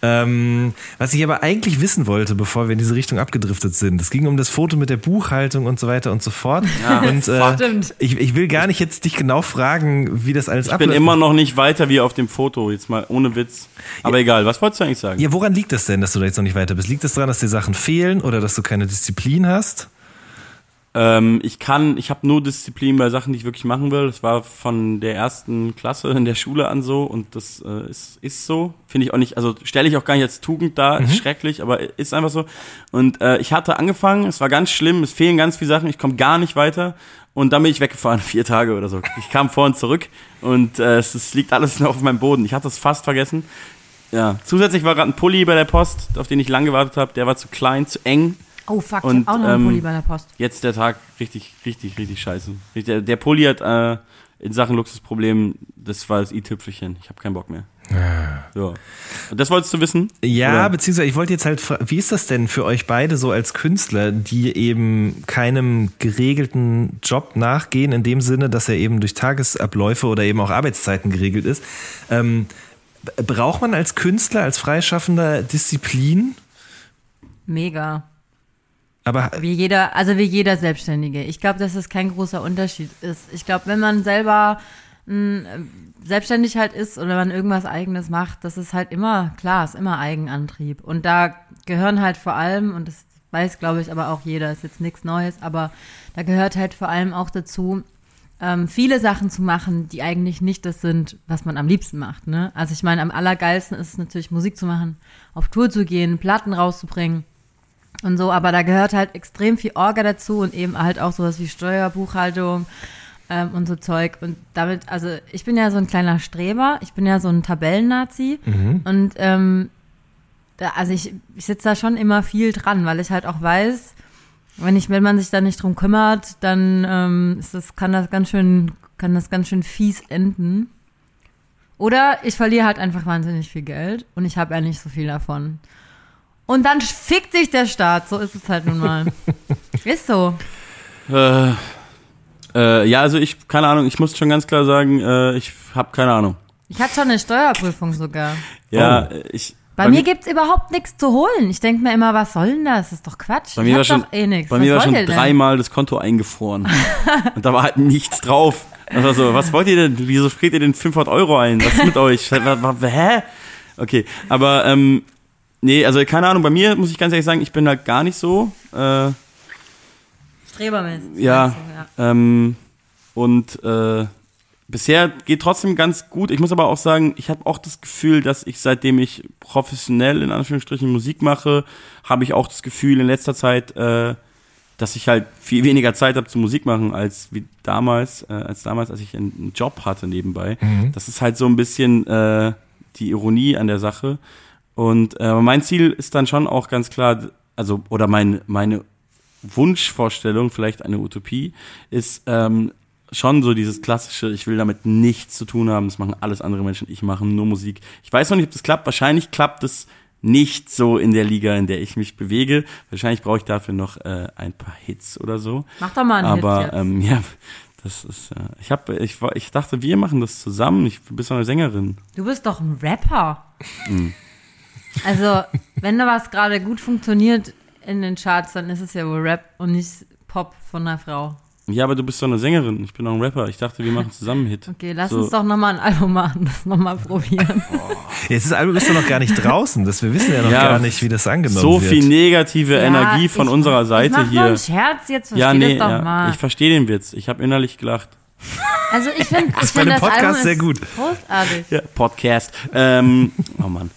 Ähm, was ich aber eigentlich wissen wollte, bevor wir in diese Richtung abgedriftet sind, es ging um das Foto mit der Buchhaltung und so weiter und so fort. und äh, Stimmt. ich, ich will gar nicht jetzt dich genau fragen, wie das alles ich bin immer noch nicht weiter wie auf dem Foto, jetzt mal ohne Witz. Aber egal, was wolltest du eigentlich sagen? Ja, woran liegt das denn, dass du da jetzt noch nicht weiter bist? Liegt es das daran, dass dir Sachen fehlen oder dass du keine Disziplin hast? Ähm, ich kann, ich habe nur Disziplin bei Sachen, die ich wirklich machen will. Das war von der ersten Klasse in der Schule an so und das äh, ist, ist so. Finde ich auch nicht, also stelle ich auch gar nicht als Tugend dar, ist schrecklich, aber ist einfach so. Und äh, ich hatte angefangen, es war ganz schlimm, es fehlen ganz viele Sachen, ich komme gar nicht weiter. Und dann bin ich weggefahren, vier Tage oder so. Ich kam vor und zurück und äh, es, es liegt alles noch auf meinem Boden. Ich hatte es fast vergessen. Ja, zusätzlich war gerade ein Pulli bei der Post, auf den ich lang gewartet habe. Der war zu klein, zu eng. Oh fuck, Und, ich hab auch noch einen ähm, Pulli bei der Post. Jetzt der Tag richtig, richtig, richtig scheiße. Der, der Pulli hat äh, in Sachen Luxusproblem, das war das i-Tüpfelchen. Ich habe keinen Bock mehr. Ja. Und das wolltest du wissen? Ja, Oder? beziehungsweise ich wollte jetzt halt fragen, wie ist das denn für euch beide so als Künstler, die eben keinem geregelten Job nachgehen, in dem Sinne, dass er eben durch Tagesabläufe oder eben auch Arbeitszeiten geregelt ist? Ähm, braucht man als Künstler, als Freischaffender Disziplin? Mega. Aber Wie jeder, also wie jeder Selbstständige. Ich glaube, dass es kein großer Unterschied ist. Ich glaube, wenn man selber selbstständig halt ist oder man irgendwas Eigenes macht, das ist halt immer, klar, ist immer Eigenantrieb. Und da gehören halt vor allem, und das weiß, glaube ich, aber auch jeder, ist jetzt nichts Neues, aber da gehört halt vor allem auch dazu, ähm, viele Sachen zu machen, die eigentlich nicht das sind, was man am liebsten macht. Ne? Also ich meine, am allergeilsten ist es natürlich Musik zu machen, auf Tour zu gehen, Platten rauszubringen. und so, aber da gehört halt extrem viel Orga dazu und eben halt auch sowas wie Steuerbuchhaltung ähm, und so Zeug. Und damit, also ich bin ja so ein kleiner Streber, ich bin ja so ein Tabellennazi und ähm, da, also ich, ich sitze da schon immer viel dran, weil ich halt auch weiß, wenn ich, wenn man sich da nicht drum kümmert, dann ähm, ist das, kann das ganz schön, kann das ganz schön fies enden. Oder ich verliere halt einfach wahnsinnig viel Geld und ich habe ja nicht so viel davon. Und dann fickt sich der Staat, so ist es halt nun mal. ist so. Äh, äh, ja, also ich, keine Ahnung, ich muss schon ganz klar sagen, äh, ich habe keine Ahnung. Ich hatte schon eine Steuerprüfung sogar. Ja, äh, ich. Bei, mir gibt's überhaupt nichts zu holen. Ich denke mir immer, was soll denn das? Das ist doch Quatsch. Bei mir ich war schon, doch eh nichts. bei Was mir war schon dreimal das Konto eingefroren. und da war halt nichts drauf. Das war so, was wollt ihr denn? Wieso friert ihr denn 500 Euro ein? Was ist mit euch? Hä? Okay, aber ähm, nee, also keine Ahnung, bei mir muss ich ganz ehrlich sagen, ich bin halt gar nicht so. Äh, Strebermäßig. Ja. du, ja. Ähm, und äh, bisher geht trotzdem ganz gut. Ich muss aber auch sagen, ich habe auch das Gefühl, dass ich seitdem ich professionell in Anführungsstrichen Musik mache, habe ich auch das Gefühl in letzter Zeit, äh, dass ich halt viel weniger Zeit habe zu Musik machen als wie damals, äh, als damals, als ich einen, Job hatte nebenbei. Das ist halt so ein bisschen äh, die Ironie an der Sache. Und äh, mein Ziel ist dann schon auch ganz klar, also oder mein, meine Wunschvorstellung, vielleicht eine Utopie, ist ähm, schon so dieses klassische, ich will damit nichts zu tun haben, das machen alles andere Menschen, ich mache nur Musik. Ich weiß noch nicht, ob das klappt, wahrscheinlich klappt es nicht so in der Liga, in der ich mich bewege. Wahrscheinlich brauche ich dafür noch äh, ein paar Hits oder so. Mach doch mal einen Aber Hit jetzt. ähm, ja, das ist, äh, ich habe, ich, war- ich dachte, wir machen das zusammen. Ich bist doch eine Sängerin. Du bist doch ein Rapper. Hm. Also, wenn da was gerade gut funktioniert in den Charts, dann ist es ja wohl Rap und nicht Pop von einer Frau. Ja, aber du bist doch eine Sängerin. Ich bin doch ein Rapper. Ich dachte, wir machen zusammen einen Hit. Okay, lass So. uns doch nochmal ein Album machen, das nochmal probieren. Jetzt ist das Album ist doch noch gar nicht draußen. Das, wir wissen ja noch Ja, gar nicht, wie das angenommen So wird. viel negative Ja, Energie von ich- unserer ich Seite mach Nur hier. einen Scherz, jetzt versteh Ja, nee, das doch ja, mal. ich verstehe den Witz. Ich habe innerlich gelacht. also ich finde ich bei find einem das Podcast Album sehr gut. großartig. Ja, Podcast. Ähm, oh Mann.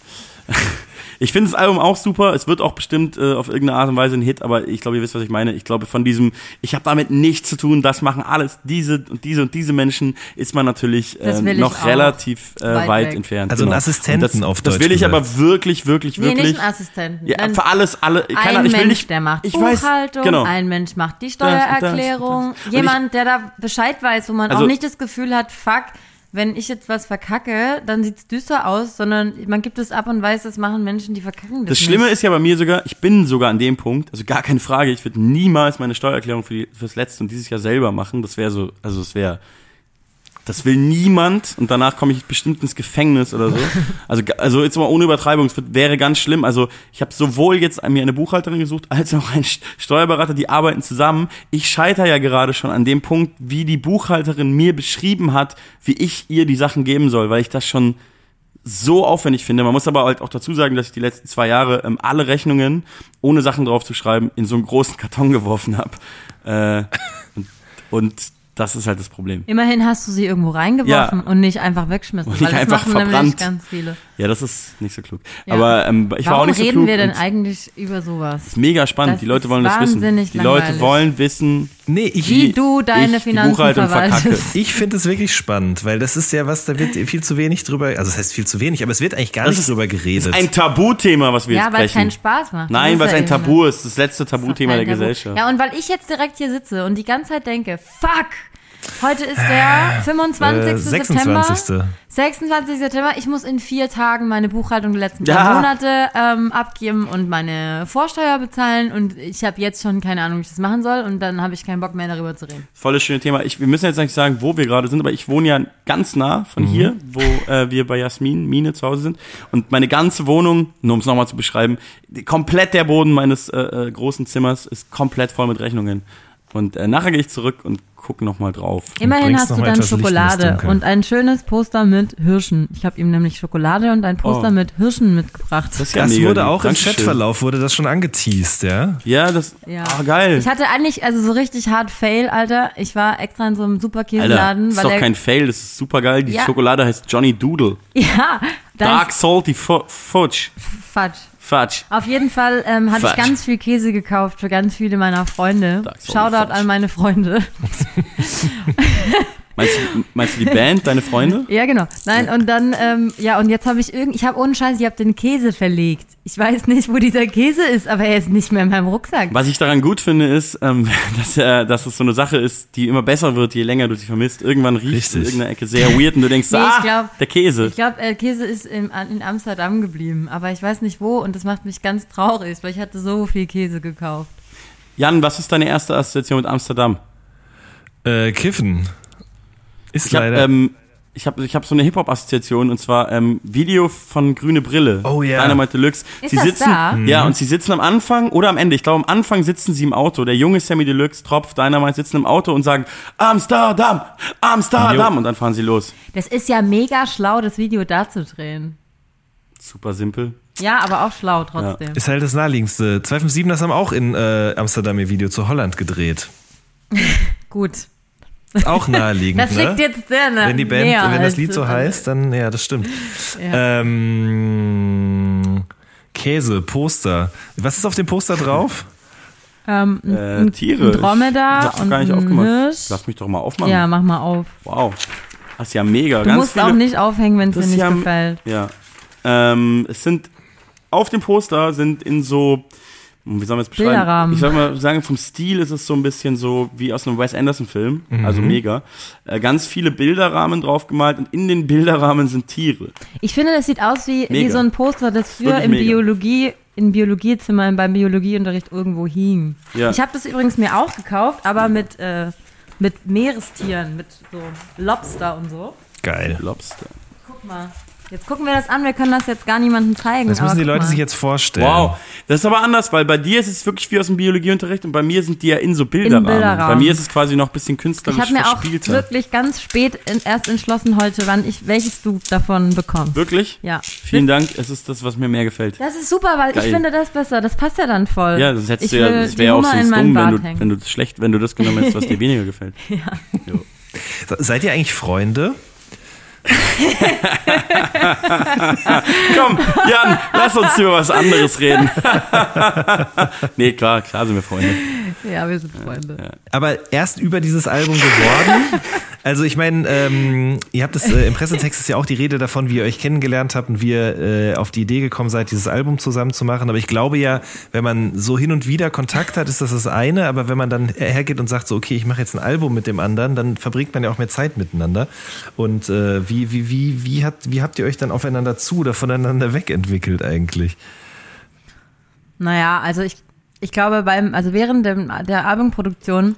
Ich finde das Album auch super. Es wird auch bestimmt äh, auf irgendeine Art und Weise ein Hit, aber ich glaube, ihr wisst, was ich meine. Ich glaube, von diesem, ich habe damit nichts zu tun, das machen alles diese und diese und diese Menschen, ist man natürlich Das will ich noch relativ äh, Weit weit, entfernt. Also Genau. Assistenten Und das, auf Das Deutsch will ich gesagt. aber wirklich, wirklich, Nee, wirklich. nicht einen Assistenten. ja, Ein- für alles, alle. Keine ein Ahnung, ich will Mensch, nicht. der macht ich Buchhaltung, weiß, genau. ein Mensch macht die Das das Steuererklärung, das. Und jemand, der da Bescheid weiß, wo man Also- auch nicht das Gefühl hat, fuck, wenn ich jetzt was verkacke, dann sieht's düster aus, sondern man gibt es ab und weiß, das machen Menschen, die verkacken das Das Schlimme nicht. ist ja bei mir sogar, ich bin sogar an dem Punkt, also gar keine Frage, ich würde niemals meine Steuererklärung für die, fürs letzte und dieses Jahr selber machen. Das wäre so, also es wäre, das will niemand und danach komme ich bestimmt ins Gefängnis oder so. Also, also jetzt mal ohne Übertreibung, es wäre ganz schlimm. Also ich habe sowohl jetzt mir eine Buchhalterin gesucht, als auch einen St- Steuerberater, die arbeiten zusammen. Ich scheitere ja gerade schon an dem Punkt, wie die Buchhalterin mir beschrieben hat, wie ich ihr die Sachen geben soll, weil ich das schon so aufwendig finde. Man muss aber halt auch dazu sagen, dass ich die letzten zwei Jahre ähm, alle Rechnungen, ohne Sachen drauf zu schreiben, in so einen großen Karton geworfen habe. Äh, und, und das ist halt das Problem. Immerhin hast du sie irgendwo reingeworfen Ja. und nicht einfach wegschmissen, Und weil nicht das einfach machen nämlich verbrannt. ganz viele. Ja, das ist nicht so klug. Ja. Aber ähm, ich war Warum auch nicht so reden klug. wir denn eigentlich über sowas? ist mega spannend. Das die Leute wollen das wissen. Die Leute langweilig. wollen wissen, Nee, ich, Wie du deine ich die Finanzen Buchhaltung verkacke. verwaltest. ich finde es wirklich spannend, weil das ist ja was, da wird viel zu wenig drüber, also das heißt viel zu wenig, aber es wird eigentlich gar Das nicht ist- drüber das geredet. ist ein Tabuthema, was wir Ja, jetzt weil es sprechen. keinen Spaß macht. Nein, Das weil es ja ein eben Tabu ist. Das letzte das. Tabuthema der Tabu. Gesellschaft. Ja, und weil ich jetzt direkt hier sitze und die ganze Zeit denke, fuck, heute ist der 25. Äh, September. 26. 26. September. Ich muss in vier Tagen meine Buchhaltung der letzten Ja. drei Monate ähm, abgeben und meine Vorsteuer bezahlen. Und ich habe jetzt schon keine Ahnung, wie ich das machen soll. Und dann habe ich keinen Bock mehr darüber zu reden. Volles schöne Thema. Ich, wir müssen jetzt nicht sagen, wo wir gerade sind, aber ich wohne ja ganz nah von hier, wo äh, wir bei Jasmin, Mine zu Hause sind. Und meine ganze Wohnung, nur um es nochmal zu beschreiben, komplett der Boden meines äh, äh, großen Zimmers ist komplett voll mit Rechnungen. Und äh, nachher gehe ich zurück und gucke nochmal drauf. Immerhin hast noch du mal dann Schokolade und ein schönes Poster mit Hirschen. Ich habe ihm nämlich Schokolade und ein Poster Oh. mit Hirschen mitgebracht. Das ja Das mega wurde auch im. Chatverlauf, wurde das schon angeteased, ja? Ja, das, Ja. ah, geil. Ich hatte eigentlich, also so richtig hart Fail, Alter. Ich war extra in so einem Superkäseladen, das ist doch kein Fail, das ist super geil. Die Ja. Schokolade heißt Johnny Doodle. ja, da Dark Salty Fu- Fudge. Fudge. Fatsch. Auf jeden Fall ähm, hatte ich ganz viel Käse gekauft für ganz viele meiner Freunde. Shoutout an meine Freunde. Meinst du, meinst du die Band, deine Freunde? Ja, genau. Nein, und dann, ähm, ja, und jetzt habe ich irgend, ich habe ohne Scheiß, ich habe den Käse verlegt. Ich weiß nicht, wo dieser Käse ist, aber er ist nicht mehr in meinem Rucksack. Was ich daran gut finde, ist, ähm, dass, äh, dass es so eine Sache ist, die immer besser wird, je länger du sie vermisst. Irgendwann riecht es in irgendeiner Ecke sehr weird und du denkst, Nee, ich ah, glaub- der Käse. Ich glaube, äh, Käse ist in, in Amsterdam geblieben, aber ich weiß nicht wo und das macht mich ganz traurig, weil ich hatte so viel Käse gekauft. Jan, was ist deine erste Assoziation mit Amsterdam? Äh, Kiffen. Ist Ich habe leider. ähm, ich hab, ich hab so eine Hip-Hop-Assoziation und zwar ähm, Video von Grüne Brille. Oh ja. Dynamite Deluxe. Ist sie das sitzen, da? Ja, und sie sitzen am Anfang oder am Ende. Ich glaube, am Anfang sitzen sie im Auto. Der junge Sammy Deluxe, Tropf, Dynamite sitzen im Auto und sagen Amsterdam, Amsterdam. Und dann fahren sie los. Das ist ja mega schlau, das Video da zu drehen. Super simpel. Ja, aber auch schlau trotzdem. ist halt das naheliegendste. 257 das haben auch in äh, Amsterdam ihr Video zu Holland gedreht. Gut. Ist auch naheliegend, Das liegt ne? jetzt sehr nah. Wenn die Band, näher wenn das Lied so heißt, dann ja, das stimmt. Ja. Ähm, Käse, Poster. Was ist auf dem Poster drauf? Ähm, ein, Äh, Tiere. ein Dromedar Ich noch und gar nicht aufgemacht. Hirsch. Lass mich doch mal aufmachen. Ja, mach mal auf. Wow. Das ist ja mega. Du Ganz musst viele, auch nicht aufhängen, wenn es dir nicht ja- gefällt. Ja. Ähm, es sind auf dem Poster sind in so wie soll man es beschreiben? Bilderrahmen. Ich soll mal sagen, vom Stil ist es so ein bisschen so wie aus einem Wes Anderson Film, also mega. Äh, ganz viele Bilderrahmen drauf gemalt und in den Bilderrahmen sind Tiere. Ich finde, das sieht aus wie, wie so ein Poster, das früher im. Biologie, in Biologiezimmern beim Biologieunterricht irgendwo hing. Ja. Ich habe das übrigens mir auch gekauft, aber mit, äh, mit Meerestieren, mit so Lobster und so. Geil. Lobster. Guck mal. Jetzt gucken wir das an, wir können das jetzt gar niemandem zeigen. Das müssen die Leute mal. sich jetzt vorstellen. Wow, das ist aber anders, weil bei dir ist es wirklich wie aus dem Biologieunterricht und bei mir sind die ja in so Bilderrahmen. Bilderrahmen. Bei mir ist es quasi noch ein bisschen künstlerisch Ich habe mir auch wirklich ganz spät in, erst entschlossen heute, wann ich welches du davon bekommst. Wirklich? Ja. Vielen Dank, es ist das, was mir mehr gefällt. Das ist super, weil Geil. ich finde das besser. Das passt ja dann voll. Ja, das hättest ich du ja, das wäre auch in sonst meinen dumm, wenn du, wenn du das schlecht, wenn du das genommen hättest, was dir weniger gefällt. Jo. Seid ihr eigentlich Freunde? Komm, Jan, lass uns über was anderes reden. nee, klar, klar sind wir Freunde. Ja, wir sind Freunde. Aber erst über dieses Album geworden. Also ich meine, ähm, ihr habt es äh, im Pressetext ist ja auch die Rede davon, wie ihr euch kennengelernt habt und wie ihr äh, auf die Idee gekommen seid, dieses Album zusammen zu machen. Aber ich glaube ja, wenn man so hin und wieder Kontakt hat, ist das das eine. Aber wenn man dann hergeht und sagt so, okay, ich mache jetzt ein Album mit dem anderen, dann verbringt man ja auch mehr Zeit miteinander. Und äh, wie wie wie wie hat wie habt ihr euch dann aufeinander zu oder voneinander wegentwickelt eigentlich? Naja, also ich, ich glaube, beim, also während dem, der Albumproduktion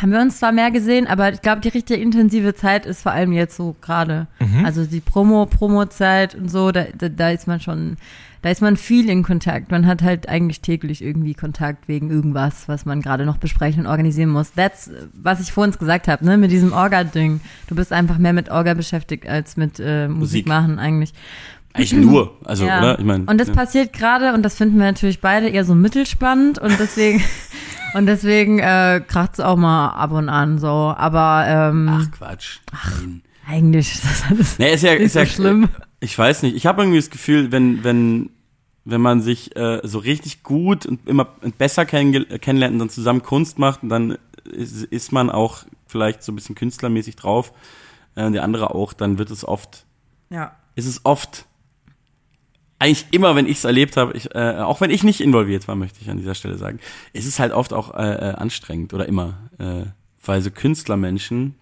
haben wir uns zwar mehr gesehen, aber ich glaube, die richtige intensive Zeit ist vor allem jetzt so gerade. Also die Promo, Promo-Zeit und so, da, da, da ist man schon, da ist man viel in Kontakt. Man hat halt eigentlich täglich irgendwie Kontakt wegen irgendwas, was man gerade noch besprechen und organisieren muss. That's, was ich vorhin gesagt habe, ne, mit diesem Orga-Ding. Du bist einfach mehr mit Orga beschäftigt als mit äh, Musik, Musik. machen eigentlich. Eigentlich nur, also, Ja. oder? Ich meine, und das ja. passiert gerade und das finden wir natürlich beide eher so mittelspannend und deswegen und deswegen äh, kracht es auch mal ab und an so. Aber ähm, Ach, Quatsch. Nein. eigentlich ist das alles Nee, ist ja, ist so ja schlimm. Ich weiß nicht. Ich habe irgendwie das Gefühl, wenn, wenn, wenn man sich äh, so richtig gut und immer besser kennenge- kennenlernt und dann zusammen Kunst macht, dann ist, ist man auch vielleicht so ein bisschen künstlermäßig drauf, äh, der andere auch, dann wird es oft, Ja. ist es oft, eigentlich immer, wenn ich es erlebt habe, ich, äh, auch wenn ich nicht involviert war, möchte ich an dieser Stelle sagen, ist es halt oft auch äh, äh, anstrengend oder immer, äh, weil so Künstlermenschen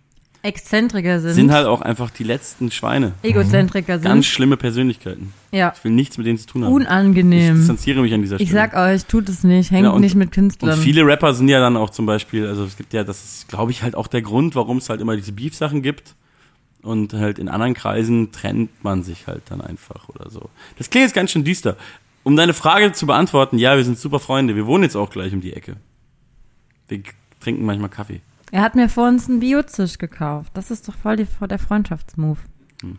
Exzentriker sind, sind halt auch einfach die letzten Schweine. Egozentriker sind. Ganz schlimme Persönlichkeiten. ja. Ich will nichts mit denen zu tun haben. Ich Unangenehm. distanziere mich an dieser Stelle. Ich sag euch, tut es nicht, hängt Genau, und- nicht mit und Künstlern. viele Rapper sind ja dann auch zum Beispiel, also es gibt ja, das ist, glaube ich, halt auch der Grund, warum es halt immer diese Beef-Sachen gibt. Und halt in anderen Kreisen trennt man sich halt dann einfach oder so. Das klingt jetzt ganz schön düster. Um deine Frage zu beantworten, ja, wir sind super Freunde. Wir wohnen jetzt auch gleich um die Ecke. Wir trinken manchmal Kaffee. er hat mir vor uns einen Biozisch gekauft. Das ist doch voll die, der Freundschaftsmove.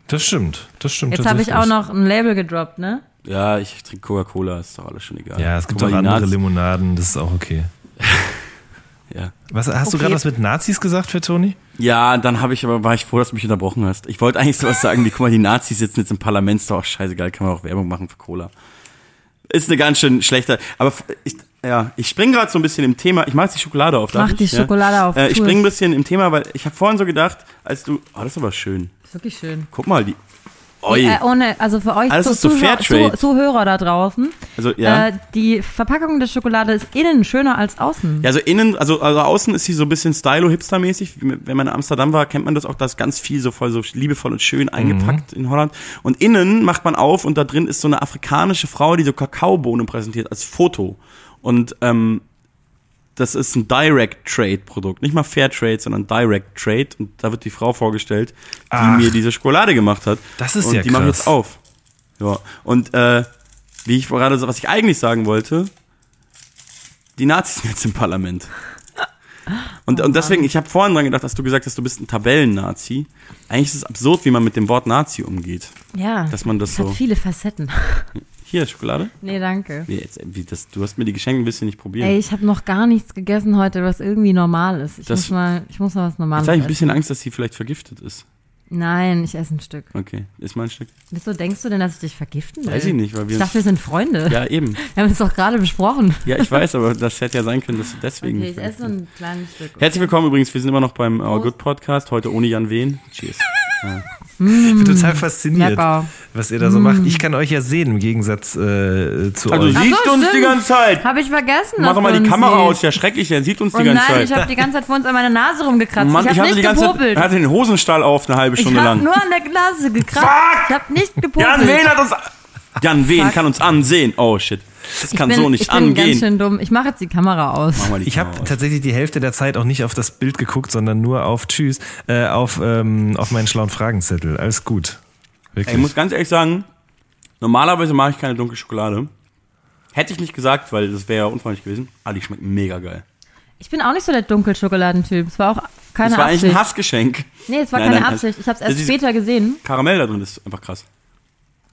Das stimmt, das stimmt. Jetzt habe ich auch noch ein Label gedroppt, ne? Ja, ich trinke Coca-Cola, ist doch alles schon egal. Ja, es gibt auch andere Limonaden, das ist auch okay. Ja. Was, hast du Okay. gerade was mit Nazis gesagt für Toni? Ja, dann habe ich aber war ich froh, dass du mich unterbrochen hast. Ich wollte eigentlich sowas sagen, wie guck mal, die Nazis sitzen jetzt im Parlament, ist doch auch scheißegal, kann man auch Werbung machen für Cola. ist eine ganz schön schlechte. Aber ich, ja, ich spring gerade so ein bisschen im Thema. Ich mach jetzt die Schokolade auf. darf Mach die ich? Schokolade ja? auf, Äh, ich spring ein bisschen im Thema, weil ich habe vorhin so gedacht, als du. Oh, das ist aber schön. Ist wirklich schön. Guck mal, die. Oi. Äh, ohne, also für euch Alles Zu- ist so Zuhörer, Fairtrade. Zu, Zuhörer da draußen. Also, ja. Äh, die Verpackung der Schokolade ist innen schöner als außen. Ja, also innen, also, also außen ist sie so ein bisschen stylo-hipster-mäßig. Wenn man in Amsterdam war, kennt man das auch, da ist ganz viel so voll so liebevoll und schön eingepackt in Holland. Und innen macht man auf und da drin ist so eine afrikanische Frau, die so Kakaobohnen präsentiert als Foto. Und ähm, das ist ein Direct-Trade-Produkt. Nicht mal Fair-Trade, sondern Direct-Trade. Und da wird die Frau vorgestellt, die Ach. mir diese Schokolade gemacht hat. Das ist und ja die mache ich krass. jetzt auf. Ja. Und äh, wie ich gerade, so- was ich eigentlich sagen wollte, die Nazis sind jetzt im Parlament. Und, und deswegen, ich habe vorhin dran gedacht, dass du gesagt hast, du bist ein Tabellen-Nazi. Eigentlich ist es absurd, wie man mit dem Wort Nazi umgeht. Ja. Dass man das hat so. viele Facetten. Hier, Schokolade? Nee, danke. Nee, jetzt, wie, das, du hast mir die Geschenke willst du nicht probieren. Ey, ich habe noch gar nichts gegessen heute, was irgendwie normal ist. Ich Das- muss mal, ich muss mal was Normales Jetzt habe ich ein essen. bisschen Angst, dass sie vielleicht vergiftet ist. Nein, ich esse ein Stück. Okay, ist mal ein Stück. Wieso denkst du denn, dass ich dich vergiften will? Weiß ich nicht, weil wir Ich dachte, wir sind Freunde. Ja, eben. Wir haben es doch gerade besprochen. Ja, ich weiß, aber das hätte ja sein können, dass du deswegen Okay, ich esse so ein kleines Stück. Herzlich willkommen übrigens, wir sind immer noch beim Our Good Podcast, heute ohne Jan Wehn. Cheers. Ich bin total fasziniert, Lecker. was ihr da so macht. Ich kann euch ja sehen, im Gegensatz äh, zu Also euch. siehst so, uns die stimmt. ganze Zeit. Habe ich vergessen. Mach doch mal die Kamera aus, siehst. ja schrecklich, der sieht uns Oh die ganze nein, Zeit. ich habe die ganze Zeit vor uns an meiner Nase rumgekratzt. Mann, ich ich habe die nicht ganze gepopelt. er hatte den Hosenstall auf eine halbe Ich Stunde habe lang. nur an der Nase gekratzt. Fuck! Ich habe nicht gepopelt. Jan Wehn hat uns. Jan Wehn Fuck. kann uns ansehen. Oh shit. Das ich kann bin, so nicht ich bin angehen. ganz schön dumm. Ich mache jetzt die Kamera aus. Mach mal die Ich habe tatsächlich die Hälfte der Zeit auch nicht auf das Bild geguckt, sondern nur auf Tschüss, äh, auf, ähm, auf meinen schlauen Fragenzettel. Alles gut. Wirklich. Ey, ich muss ganz ehrlich sagen, normalerweise mache ich keine dunkle Schokolade. Hätte ich nicht gesagt, weil das wäre ja unfreundlich gewesen. Aber die schmeckt mega geil. Ich bin auch nicht so der Dunkelschokoladentyp. Es war auch keine Das war eigentlich Absicht. ein Hassgeschenk. nee, es war Nein, keine nein, Absicht. Ich habe es erst später gesehen. Karamell da drin ist einfach krass.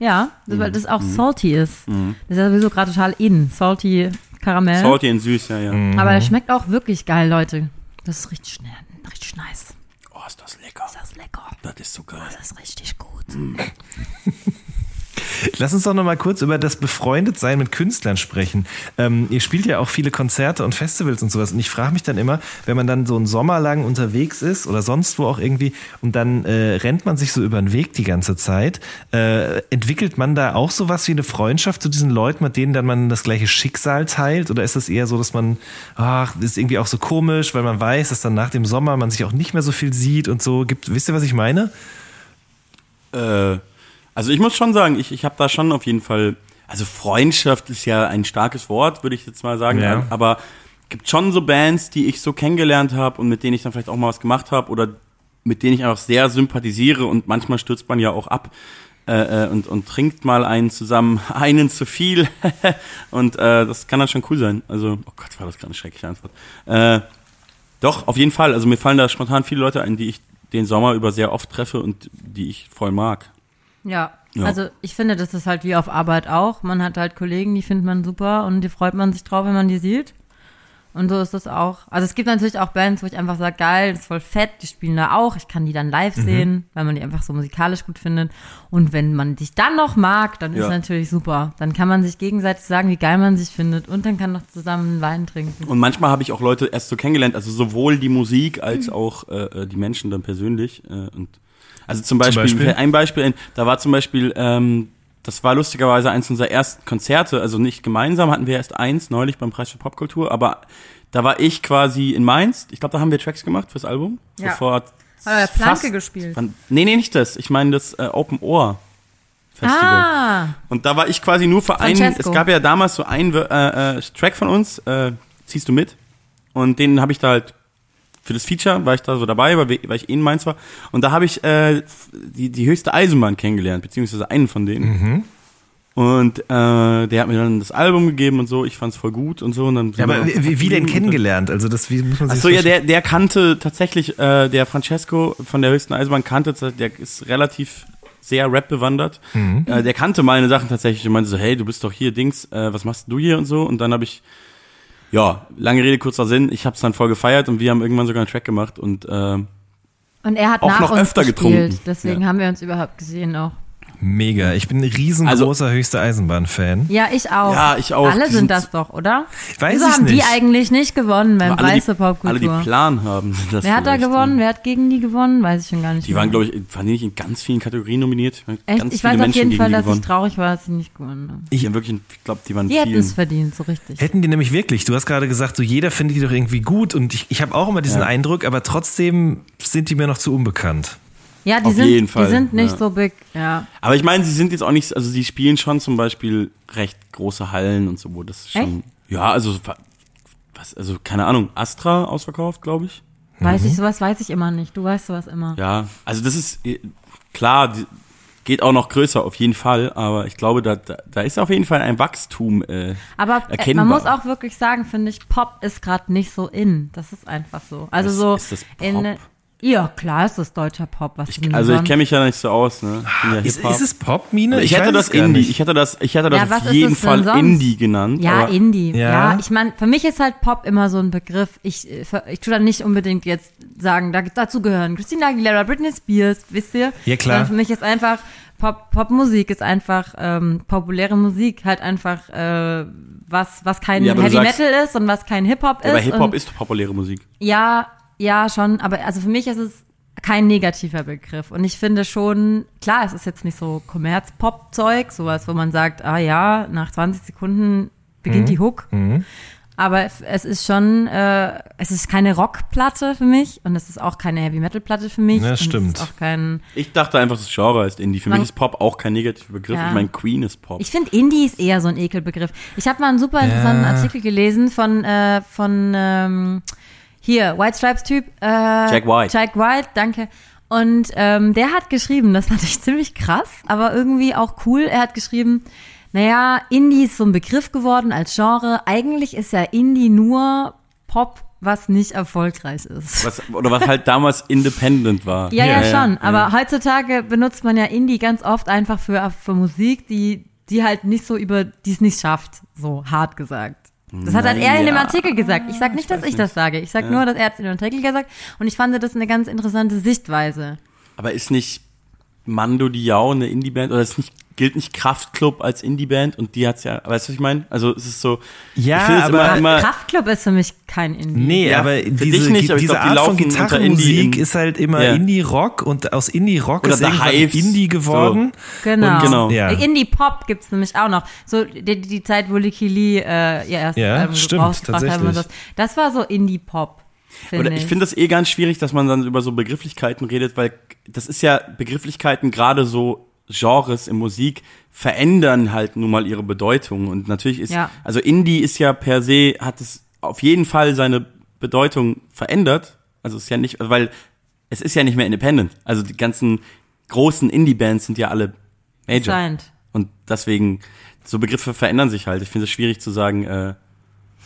Ja, Mhm. weil das auch salty ist. Das ist ja sowieso gerade total in. Salty Karamell. Salty und süß, ja, ja. Aber der schmeckt auch wirklich geil, Leute. Das ist richtig schnell, richtig nice. Oh, ist das lecker. Das ist lecker. Das ist so geil. Das ist richtig gut. Lass uns doch noch mal kurz über das Befreundetsein mit Künstlern sprechen. Ähm, ihr spielt ja auch viele Konzerte und Festivals und sowas. Und ich frage mich dann immer, wenn man dann so einen Sommer lang unterwegs ist oder sonst wo auch irgendwie und dann äh, rennt man sich so über den Weg die ganze Zeit, äh, entwickelt man da auch sowas wie eine Freundschaft zu diesen Leuten, mit denen dann man das gleiche Schicksal teilt? Oder ist es eher so, dass man, ach, das ist irgendwie auch so komisch, weil man weiß, dass dann nach dem Sommer man sich auch nicht mehr so viel sieht und so. Gibt, wisst ihr, was ich meine? Äh, also ich muss schon sagen, ich, ich habe da schon auf jeden Fall, also Freundschaft ist ja ein starkes Wort, würde ich jetzt mal sagen, Ja. aber gibt schon so Bands, die ich so kennengelernt habe und mit denen ich dann vielleicht auch mal was gemacht habe oder mit denen ich auch sehr sympathisiere und manchmal stürzt man ja auch ab äh, äh, und, und trinkt mal einen zusammen, einen zu viel und äh, das kann dann schon cool sein. Also, oh Gott, war das gerade eine schreckliche Antwort. Äh, doch, auf jeden Fall. Also mir fallen da spontan viele Leute ein, die ich den Sommer über sehr oft treffe und die ich voll mag. Ja. Ja. Also ich finde, das ist halt wie auf Arbeit auch. Man hat halt Kollegen, die findet man super und die freut man sich drauf, wenn man die sieht. Und so ist das auch. Also es gibt natürlich auch Bands, wo ich einfach sage, geil, das ist voll fett, die spielen da auch. Ich kann die dann live Mhm. sehen, weil man die einfach so musikalisch gut findet. Und wenn man dich dann noch mag, dann ist Ja. es natürlich super. Dann kann man sich gegenseitig sagen, wie geil man sich findet und dann kann noch zusammen Wein trinken. Und manchmal habe ich auch Leute erst so kennengelernt, also sowohl die Musik als auch äh, die Menschen dann persönlich. Äh, und also zum Beispiel, Beispiel? ein Beispiel, da war zum Beispiel, ähm, das war lustigerweise eins unserer ersten Konzerte, also nicht gemeinsam, hatten wir erst eins neulich beim Preis für Popkultur, aber da war ich quasi in Mainz. Ich glaube, da haben wir Tracks gemacht fürs Album. Ja. Hat er Planke fast- gespielt? Wann, nee, nee, nicht das. Ich meine das äh, Open Ohr Festival. Ah, Und da war ich quasi nur für einen. Francesco. Es gab ja damals so einen äh, äh, Track von uns, äh, ziehst du mit? Und den habe ich da halt für das Feature war ich da so dabei, weil, weil ich eh in Mainz war. Und da habe ich äh, die, die höchste Eisenbahn kennengelernt, beziehungsweise einen von denen. Und äh, der hat mir dann das Album gegeben und so. Ich fand's voll gut und so. Und dann Ja, aber wie, wie denn kennengelernt? Also das, wie muss man sich Ach so, das ja, der, der kannte tatsächlich, äh, der Francesco von der höchsten Eisenbahn kannte, der ist relativ sehr Rap bewandert. Äh, der kannte meine Sachen tatsächlich und meinte so, hey, du bist doch hier Dings, äh, was machst du hier und so? Und dann habe ich, ja, lange Rede, kurzer Sinn, ich habe es dann voll gefeiert und wir haben irgendwann sogar einen Track gemacht und äh, und er hat Auch nach noch uns öfter gespielt, getrunken. deswegen Ja. haben wir uns überhaupt gesehen auch. Mega. Ich bin ein riesengroßer höchste Eisenbahn-Fan. Ja, ich auch. Ja, ich auch. Alle Die sind sind- das doch, oder? Weiß Wieso ich haben die nicht. eigentlich nicht gewonnen beim Preis die, der alle, die Popkultur? Plan haben, sind das Wer hat da gewonnen? ne? Wer hat gegen die gewonnen? Weiß ich schon gar nicht Die mehr. waren, glaube ich, waren die nicht in ganz vielen Kategorien nominiert? Echt? Ganz Ich viele weiß auf Menschen jeden gegen Fall, die dass ich traurig war, dass sie nicht gewonnen haben. Ich, ja, wirklich, ich glaube, die waren Die hätten vielen. es verdient, so richtig. Hätten die nämlich wirklich. Du hast gerade gesagt, so jeder findet die doch irgendwie gut und ich, ich habe auch immer diesen Ja. Eindruck, aber trotzdem sind die mir noch zu unbekannt. Ja, die Auf sind, jeden Fall, die sind nicht ja. so big, ja. Aber ich meine, sie sind jetzt auch nicht, also sie spielen schon zum Beispiel recht große Hallen und so, wo das schon. Ja, also was, also keine Ahnung, Astra ausverkauft, glaube ich. Weiß ich, sowas weiß ich immer nicht. Du weißt sowas immer. Ja, also das ist äh, klar, geht auch noch größer auf jeden Fall, aber ich glaube, da, da, da ist auf jeden Fall ein Wachstum. Äh, Aber äh, Erkennbar. man muss auch wirklich sagen, finde ich, Pop ist gerade nicht so in. Das ist einfach so. Also Was so ist das in Pop? Ja, klar ist das deutscher Pop. Was denn also ich kenne mich ja nicht so aus, ne? Ich ja Ist, Hip-Hop. ist es Pop, Mine? ich, hätte das Indie, nicht. ich hätte das, ich hätte das Ja, was auf ist jeden Fall? Indie genannt. Ja, aber Indie. Ja. Ja, ich meine, für mich ist halt Pop immer so ein Begriff. Ich, äh, ich tue da nicht unbedingt jetzt sagen, da, dazu gehören Christina Aguilera, Britney Spears, wisst ihr? Ja, klar. Sondern für mich ist einfach Pop, Popmusik ist einfach ähm, populäre Musik, halt einfach äh, was, was kein Ja, Heavy sagst- Metal ist und was kein Hip Hop ist. aber Hip-Hop ist populäre Musik. Ja, ja, schon, aber also für mich ist es kein negativer Begriff. Und ich finde schon, klar, es ist jetzt nicht so Kommerz-Pop-Zeug, sowas, wo man sagt, ah ja, nach 20 Sekunden beginnt die Hook. Aber es- ist schon, äh, es ist keine Rockplatte für mich und es ist auch keine Heavy-Metal-Platte für mich. Ja, stimmt. Auch kein, Ich dachte einfach, das Genre ist Indie. Für Man- mich ist Pop auch kein negativer Begriff. Ja. Ich meine, Queen ist Pop. Ich finde Indie ist eher so ein Ekelbegriff. Ich habe mal einen super interessanten Ja. Artikel gelesen von äh, von ähm, hier White Stripes Typ äh, Jack White. Jack White, danke. Und ähm, der hat geschrieben, das fand ich ziemlich krass, aber irgendwie auch cool. Er hat geschrieben, naja, Indie ist so ein Begriff geworden als Genre. Eigentlich ist ja Indie nur Pop, was nicht erfolgreich ist. was, oder was halt damals Independent war. Ja, ja, Ja, schon. ja. Aber heutzutage benutzt man ja Indie ganz oft einfach für, für Musik, die, die halt nicht so über, die es nicht schafft, so hart gesagt. Das hat halt er in dem Naja. Artikel gesagt. Ich sag nicht, dass ich das sage. Ich sag nur, dass er es in dem Artikel gesagt und ich fand das eine ganz interessante Sichtweise. Aber ist nicht Mando Diao eine Indie-Band? Oder ist nicht, gilt nicht Kraftklub als Indie-Band? Und die hat's ja, weißt du, was ich meine? Also es ist so. Ja, ich aber- immer, immer, Kraftclub ist für mich kein Indie. Nee, Ja, aber für diese, dich nicht, aber ich diese glaub, die Art von Gitarrenmusik in- ist halt immer Ja. Indie-Rock und aus Indie-Rock ist Hives, Indie geworden. Genau. Und, Genau. Ja. Indie-Pop gibt's nämlich auch noch. So die, die Zeit, wo Licky Lee äh, ihr erstes Ja, Album stimmt, rausgebracht haben. tatsächlich. und Das, das war so Indie-Pop. Oder ich finde das eh ganz schwierig, dass man dann über so Begrifflichkeiten redet, weil das ist ja Begrifflichkeiten, gerade so Genres in Musik, verändern halt nun mal ihre Bedeutung. Und natürlich ist, Ja. also Indie ist ja per se, hat es auf jeden Fall seine Bedeutung verändert. Also ist ja nicht, weil es ist ja nicht mehr independent. Also die ganzen großen Indie-Bands sind ja alle Major. Scheint. Und deswegen, so Begriffe verändern sich halt. Ich finde es schwierig zu sagen, äh,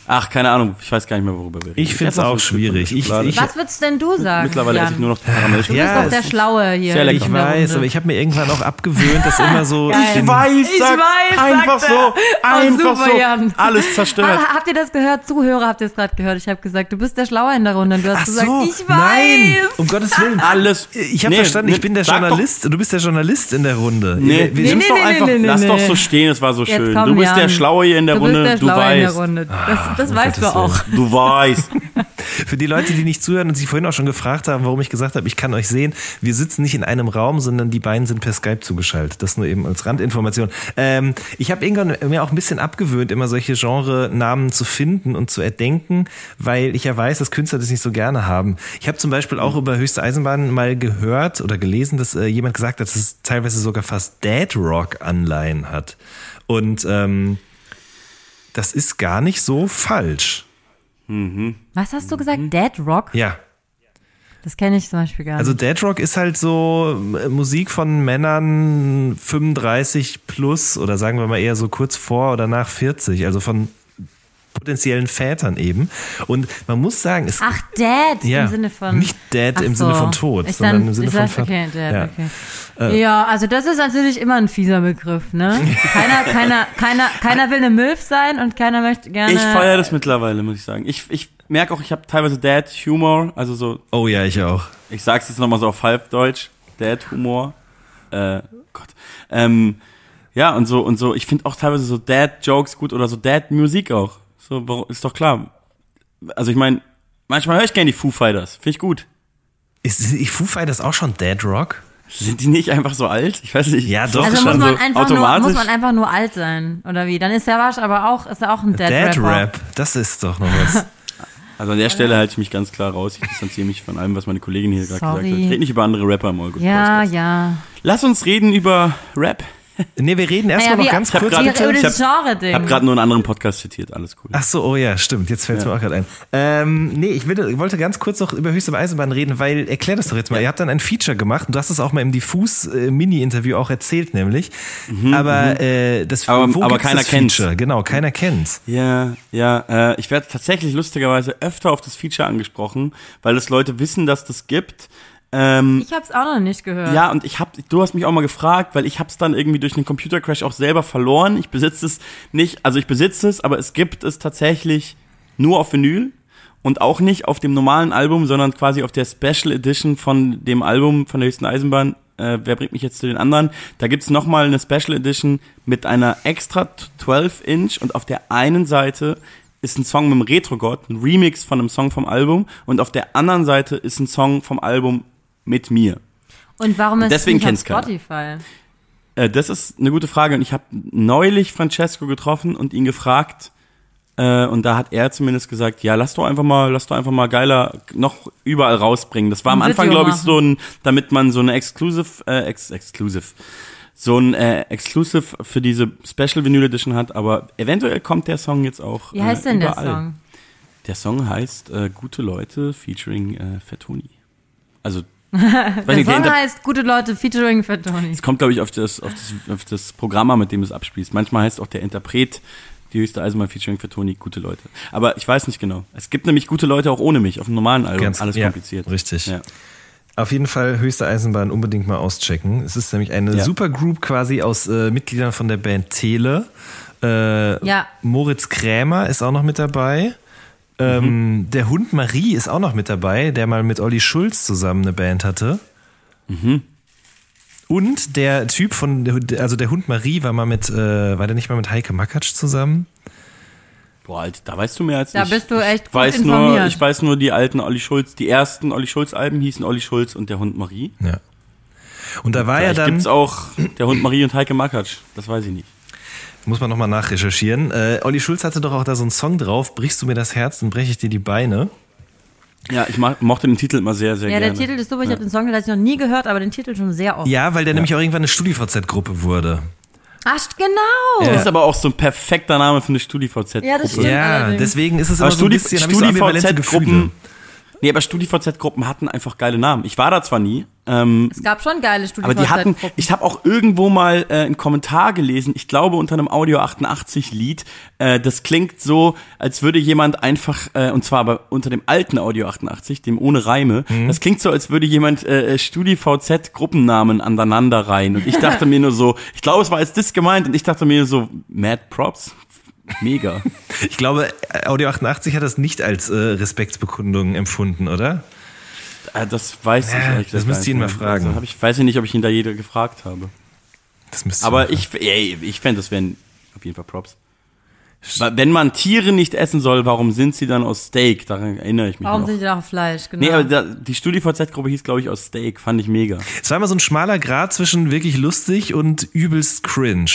ach, keine Ahnung, ich weiß gar nicht mehr, worüber wir reden. Ich find's esse auch schwierig. Ich- ich- Was würdest denn du sagen? Mittlerweile esse ich nur noch Karamell. Du Ja, bist doch es der Schlaue hier. sehr lecker. Ich weiß, aber ich habe mir irgendwann auch abgewöhnt, dass immer so den, weiß, Ich sag, weiß, einfach sagt so, er. Oh, einfach super, so, Jan. alles zerstört. Ha, habt ihr das gehört? Zuhörer, habt ihr es gerade gehört? Ich habe gesagt, du bist der Schlaue in der Runde. Und du hast Ach gesagt, so, ich weiß. nein, um Gottes Willen. Alles. Ich habe Nee, verstanden, ich bin der sag doch- Journalist. Du bist der Journalist in der Runde. Nee, Wir- nee, nee, doch nee, einfach, nee, nee, lass nee. doch so stehen, es war so schön. Du bist der. Schlaue hier in der du Runde, bist der du Schlaue in der weißt. Das, weißt du auch. Du weißt. Für die Leute, die nicht zuhören und sich vorhin auch schon gefragt haben, warum ich gesagt habe, ich kann euch sehen, wir sitzen nicht in einem Raum, sondern die beiden sind per Skype zugeschaltet. Das nur eben als Randinformation. Ähm, ich habe irgendwann mir auch ein bisschen abgewöhnt, immer solche Genre-Namen zu finden und zu erdenken, weil ich ja weiß, dass Künstler das nicht so gerne haben. Ich habe zum Beispiel auch über höchste Eisenbahn mal gehört oder gelesen, dass äh, jemand gesagt hat, dass es teilweise sogar fast Dead Rock-Anleihen hat. Und ähm, das ist gar nicht so falsch. Was hast du gesagt? Dead Rock? Ja. Das kenne ich zum Beispiel gar Also nicht. Dead Rock ist halt so äh, Musik von Männern 35 plus oder sagen wir mal eher so kurz vor oder nach 40, also von potenziellen Vätern eben. Und man muss sagen, es Ach, Dead ja, im Sinne von. nicht dead Ach im so. Sinne von tot, Ich sondern dann, im Sinne von sag, okay, Dead, ja. okay. Ja, also das ist natürlich immer ein fieser Begriff, ne? Keiner, keiner, keiner, keiner will eine Milf sein und keiner möchte gerne. Ich feiere das mittlerweile, muss ich sagen. Ich, ich merke auch, ich habe teilweise Dad-Humor, also so, Oh ja, ich auch. ich sag's jetzt nochmal so auf Halbdeutsch, Dad-Humor. äh, Gott. Ähm, ja, und so, und so, ich finde auch teilweise so Dad-Jokes gut oder so Dad-Musik auch. So, warum- ist doch klar. Also ich meine, manchmal höre ich gerne die Foo Fighters. Finde ich gut. Ist, ist Foo Fighters auch schon Dead Rock? Sind die nicht einfach so alt? Ich weiß nicht. Ja, doch. Also muss man, so einfach nur, automatisch. muss man einfach nur alt sein, oder wie? Dann ist der Wasch aber auch, ist er auch ein Dead, Dead Rapper. Rap, das ist doch noch was. Also an der Stelle halte ich mich ganz klar raus. Ich distanziere mich von allem, was meine Kollegin hier gerade gesagt hat. Ich rede nicht über andere Rapper im Allgood Ja, Podcast. ja. Lass uns reden über Rap. Nee, wir reden erstmal Naja, noch ganz kurz. grad- Über ich das hab- Genre-Ding. Ich habe gerade nur einen anderen Podcast zitiert. Alles cool. Ach so, oh ja, stimmt. Jetzt fällt es mir auch gerade ein. Ähm, nee, ich, will, ich wollte ganz kurz noch über Höchste Eisenbahn reden, weil, erklär das doch jetzt mal. Ihr habt dann ein Feature gemacht und du hast es auch mal im Diffus-Mini-Interview auch erzählt, nämlich. aber äh, das Mhm, Aber- wo aber keiner das kennt's. Feature? Genau, keiner kennt's. Ja, ja. Äh, ich werde tatsächlich lustigerweise öfter auf das Feature angesprochen, weil es Leute wissen, dass das gibt. Ähm, Ich hab's auch noch nicht gehört. Ja, und ich hab, du hast mich auch mal gefragt, weil ich hab's dann irgendwie durch einen Computercrash auch selber verloren. Ich besitze es nicht, also ich besitze es, aber es gibt es tatsächlich nur auf Vinyl und auch nicht auf dem normalen Album, sondern quasi auf der Special Edition von dem Album von der höchsten Eisenbahn. Äh, wer bringt mich jetzt zu den anderen? Da gibt's noch nochmal eine Special Edition mit einer extra 12 Inch und auf der einen Seite ist ein Song mit dem Retro-God, ein Remix von einem Song vom Album und auf der anderen Seite ist ein Song vom Album mit mir. Und warum ist Deswegen es nicht auf. Spotify? Äh, das ist eine gute Frage und ich habe neulich Francesco getroffen und ihn gefragt äh, und da hat er zumindest gesagt, ja, lass doch einfach mal, lass doch einfach mal geiler noch überall rausbringen. Das war am Ein Anfang, glaube ich, so ein, damit man so eine Exclusive, äh, ex Exclusive, so ein äh, Exclusive für diese Special Vinyl Edition hat, aber eventuell kommt der Song jetzt auch Wie heißt äh, denn der überall. Song? Der Song heißt äh, Gute Leute featuring äh, Fettoni. Also, Der nicht, der Song Inter- heißt Gute Leute featuring Fat Tony. es kommt, glaube ich, auf das, auf, das, auf das Programm an, mit dem du es abspielst. Manchmal heißt auch der Interpret die höchste Eisenbahn featuring für Toni gute Leute. Aber ich weiß nicht genau. Es gibt nämlich gute Leute auch ohne mich auf dem normalen Album. Ganz- Alles ja, kompliziert. richtig. Ja. Auf jeden Fall Höchste Eisenbahn unbedingt mal auschecken. Es ist nämlich eine Ja. Supergroup quasi aus äh, Mitgliedern von der Band Tele. Äh, Ja. Moritz Krämer ist auch noch mit dabei. Ähm, Mhm. Der Hund Marie ist auch noch mit dabei, der mal mit Olli Schulz zusammen eine Band hatte. Mhm. Und der Typ von, also der Hund Marie war mal mit, äh, war der nicht mal mit Heike Makatsch zusammen? Boah, Alter, da weißt du mehr als Da ich. bist du echt ich gut weiß nur, informiert. Ich weiß nur, die alten Olli Schulz, die ersten Olli Schulz Alben hießen Olli Schulz und der Hund Marie. Ja. Und da war ja Vielleicht dann. gibt's auch der Hund Marie und Heike Makatsch. Das weiß ich nicht. Muss man nochmal nachrecherchieren. Äh, Olli Schulz hatte doch auch da so einen Song drauf, brichst du mir das Herz, dann breche ich dir die Beine. Ja, ich mochte den Titel immer sehr, sehr Ja, der gerne. Titel ist super. Ich habe den Song tatsächlich noch nie gehört, aber den Titel schon sehr oft. Ja, weil der nämlich auch irgendwann eine StudiVZ-Gruppe wurde. Ach, genau. Das ist aber auch so ein perfekter Name für eine StudiVZ. Ja, das stimmt. ja, allerdings. deswegen ist es Aber immer so ein bisschen, hab ich so ambivalente Gefühle. StudiVZ-Gruppen. Nee, aber StudiVZ-Gruppen hatten einfach geile Namen. Ich war da zwar nie, ähm, Es gab schon geile aber die hatten, ich habe auch irgendwo mal äh, einen Kommentar gelesen, ich glaube unter einem Audio 88 Lied, äh, das klingt so, als würde jemand einfach, äh, und zwar aber unter dem alten Audio 88, dem ohne Reime, Mhm. das klingt so, als würde jemand äh, StudiVZ Gruppennamen aneinander reihen. Und ich dachte mir nur so, ich glaube, es war als das gemeint, und ich dachte mir so, Mad Props, mega. Ich glaube, Audio 88 hat das nicht als äh, Respektsbekundung empfunden, oder? Äh, Das weiß ich Ja, ehrlich das gesagt müsst ihr ihn mal nicht. fragen. Also ich weiß ich nicht, ob ich ihn da jeder gefragt habe. Das müsste Aber ich, ey, ich fände, das wären auf jeden Fall Props. Wenn man Tiere nicht essen soll, warum sind sie dann aus Steak? Daran erinnere ich mich Warum noch. sind die da auf Fleisch? Genau. Nee, aber da, die StudiVZ-Gruppe hieß, glaube ich, aus Steak. Fand ich mega. Es war immer so ein schmaler Grad zwischen wirklich lustig und übelst cringe.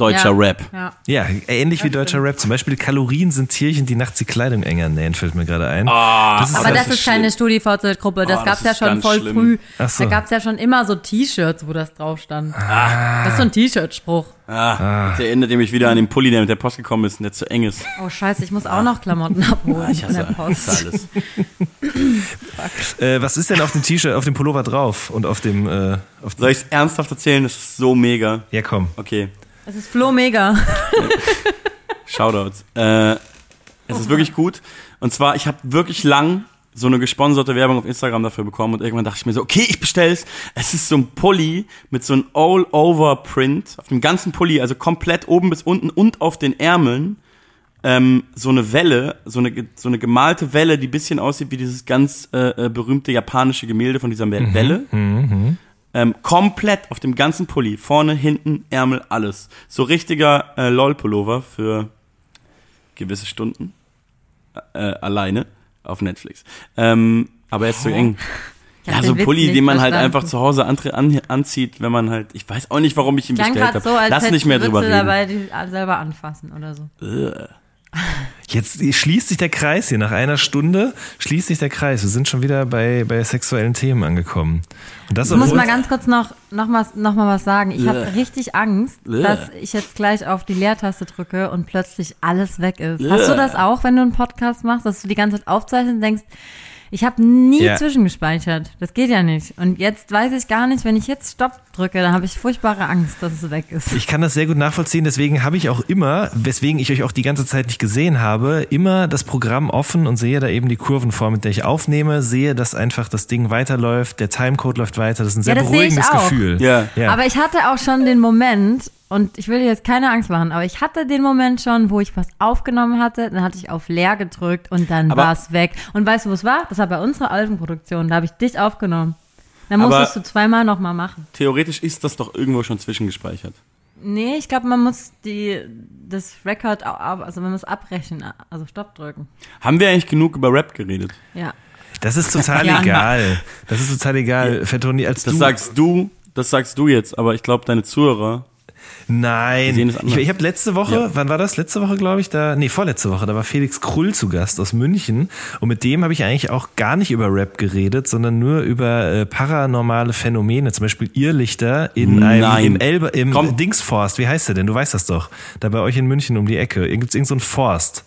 Deutscher ja. Rap. Ja. Ja, ähnlich wie deutscher Rap. Zum Beispiel Kalorien sind Tierchen, die nachts die Kleidung enger nähen, fällt mir gerade ein. das ist Aber das ist ist keine StudiVZ-Gruppe. Das Oh, gab's das ja ist schon voll schlimm. früh. Ach so. Da gab's ja schon immer so T-Shirts, wo das drauf stand. Ah. Das ist so ein T-Shirt-Spruch. Ah, Jetzt erinnert ihr mich wieder an den Pulli, der mit der Post gekommen ist und der zu eng ist. Oh scheiße, ich muss auch noch Klamotten abholen Ich in der hasse Post. hasse alles. Äh, was ist denn auf dem T-Shirt, auf dem Pullover drauf und auf dem, äh, auf Soll ich es ernsthaft erzählen? Das ist so mega. Ja, komm. Okay. Es ist Flo Mega. Shoutouts. Äh, es ist wirklich gut. Und zwar, ich habe wirklich lang so eine gesponserte Werbung auf Instagram dafür bekommen und irgendwann dachte ich mir so, okay, ich bestell's. Es ist so ein Pulli mit so einem All-Over-Print auf dem ganzen Pulli, also komplett oben bis unten und auf den Ärmeln. Ähm, so eine Welle, so eine, so eine gemalte Welle, die bisschen aussieht wie dieses ganz äh, äh, berühmte japanische Gemälde von dieser Welle. Ähm, komplett auf dem ganzen Pulli. Vorne, hinten, Ärmel, alles. So richtiger äh, LOL-Pullover für gewisse Stunden. Äh, alleine auf Netflix. Ähm, aber er ist zu eng. Ich hab Ja, so Pulli, den man halt verstanden. einfach zu Hause antre- an, anzieht, wenn man halt, ich weiß auch nicht, warum ich ihn Klang bestellt habe. so, als Lass nicht mehr drüber reden. dabei, die selber anfassen oder so. Jetzt schließt sich der Kreis hier. Nach einer Stunde schließt sich der Kreis. Wir sind schon wieder bei, bei sexuellen Themen angekommen. Und das Ich muss mal ganz kurz noch, noch, mal, noch mal was sagen. Ich habe richtig Angst, Ugh. dass ich jetzt gleich auf die Leertaste drücke und plötzlich alles weg ist. Hast du das auch, wenn du einen Podcast machst, dass du die ganze Zeit aufzeichnest und denkst, ich habe nie Ja. zwischengespeichert. Das geht ja nicht. Und jetzt weiß ich gar nicht, wenn ich jetzt Stopp drücke, dann habe ich furchtbare Angst, dass es weg ist. Ich kann das sehr gut nachvollziehen, deswegen habe ich auch immer, weswegen ich euch auch die ganze Zeit nicht gesehen habe, immer das Programm offen und sehe da eben die Kurvenform, mit der ich aufnehme, sehe, dass einfach das Ding weiterläuft, der Timecode läuft weiter, das ist ein sehr Ja, das sehe ich beruhigendes auch. Gefühl. Ja. ja. Aber ich hatte auch schon den Moment, und ich will dir jetzt keine Angst machen, aber ich hatte den Moment schon, wo ich was aufgenommen hatte, dann hatte ich auf leer gedrückt und dann war es weg. Und weißt du, wo es war? Das war bei unserer Albenproduktion, da habe ich dich aufgenommen. Dann Aber- musstest du zweimal nochmal machen. Theoretisch ist das doch irgendwo schon zwischengespeichert. Nee, ich glaube, man muss die, das Record, also man muss abbrechen, also Stopp drücken. Haben wir eigentlich genug über Rap geredet? Ja. Das ist total Ja. egal. Das ist total egal, Fettoni, als Das du... sagst du, das sagst du jetzt, aber ich glaube, deine Zuhörer. Nein. Es Ich, ich habe letzte Woche, Ja. wann war das? Letzte Woche, glaube ich, da, nee, vorletzte Woche, da war Felix Krull zu Gast aus München. Und mit dem habe ich eigentlich auch gar nicht über Rap geredet, sondern nur über äh, paranormale Phänomene, zum Beispiel Irrlichter in einem, Nein. im Elbe, im Komm. Dingsforst. Wie heißt der denn? Du weißt das doch. Da bei euch in München um die Ecke. Gibt's irgend so einen Forst?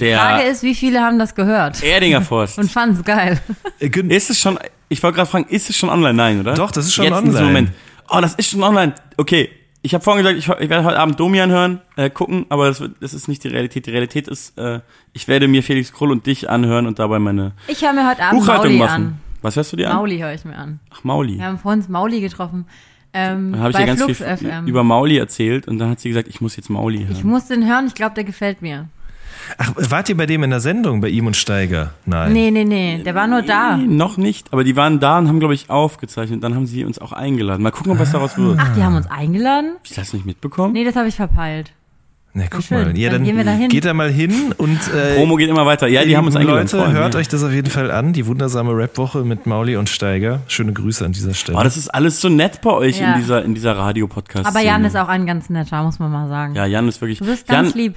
Die Frage ist, wie viele haben das gehört Erdinger Forst. und fanden es geil? Äh, Ist es schon, ich wollte gerade fragen, ist es schon online? Nein, oder? Doch, das ist schon Jetzt in diesem online. Moment. Oh, das ist schon online. Okay. Ich habe vorhin gesagt, ich, ich werde heute Abend Domian hören, äh, gucken, aber das, wird, das ist nicht die Realität. Die Realität ist, äh, ich werde mir Felix Krull und dich anhören und dabei meine Ich höre mir heute Abend Buchhaltung Mauli machen. an. Was hörst du dir an? Mauli höre ich mir an. Ach, Mauli. Wir haben vorhin Mauli getroffen. Ähm, Dann habe ich dir ganz Flux viel FM. über Mauli erzählt und dann hat sie gesagt, ich muss jetzt Mauli hören. ich muss den hören, ich glaube, der gefällt mir. Ach, wart ihr bei dem in der Sendung, bei ihm und Steiger? Nein. Nee, nee, nee, der war nur da. Nee, noch nicht, aber die waren da und haben, glaube ich, aufgezeichnet. Dann haben sie uns auch eingeladen. Mal gucken, was daraus wird. Ach, die haben uns eingeladen? Hab ich das nicht mitbekommen? Nee, das habe ich verpeilt. Na, guck schön. mal. Ja, Dann dann, gehen wir da hin. geht da mal hin und äh, Promo geht immer weiter. Ja, die haben uns eingeladen. Leute, Freunde, hört ja. euch das auf jeden Fall an. Die wundersame Rap-Woche mit Mauli und Steiger. Schöne Grüße an dieser Stelle. Oh, das ist alles so nett bei euch Ja. in dieser, in dieser Radio-Podcast. Aber Jan ist auch ein ganz netter, muss man mal sagen. Ja, Jan ist wirklich. Du bist ganz Jan, lieb.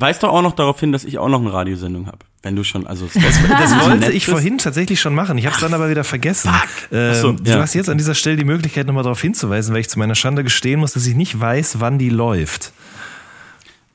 Weißt doch auch noch darauf hin, dass ich auch noch eine Radiosendung habe. Wenn du schon, also. das wollte nett ich vorhin tatsächlich schon machen. Ich habe es dann aber wieder vergessen. Ähm, Ach so, Du ja. hast jetzt an dieser Stelle die Möglichkeit, nochmal darauf hinzuweisen, weil ich zu meiner Schande gestehen muss, dass ich nicht weiß, wann die läuft.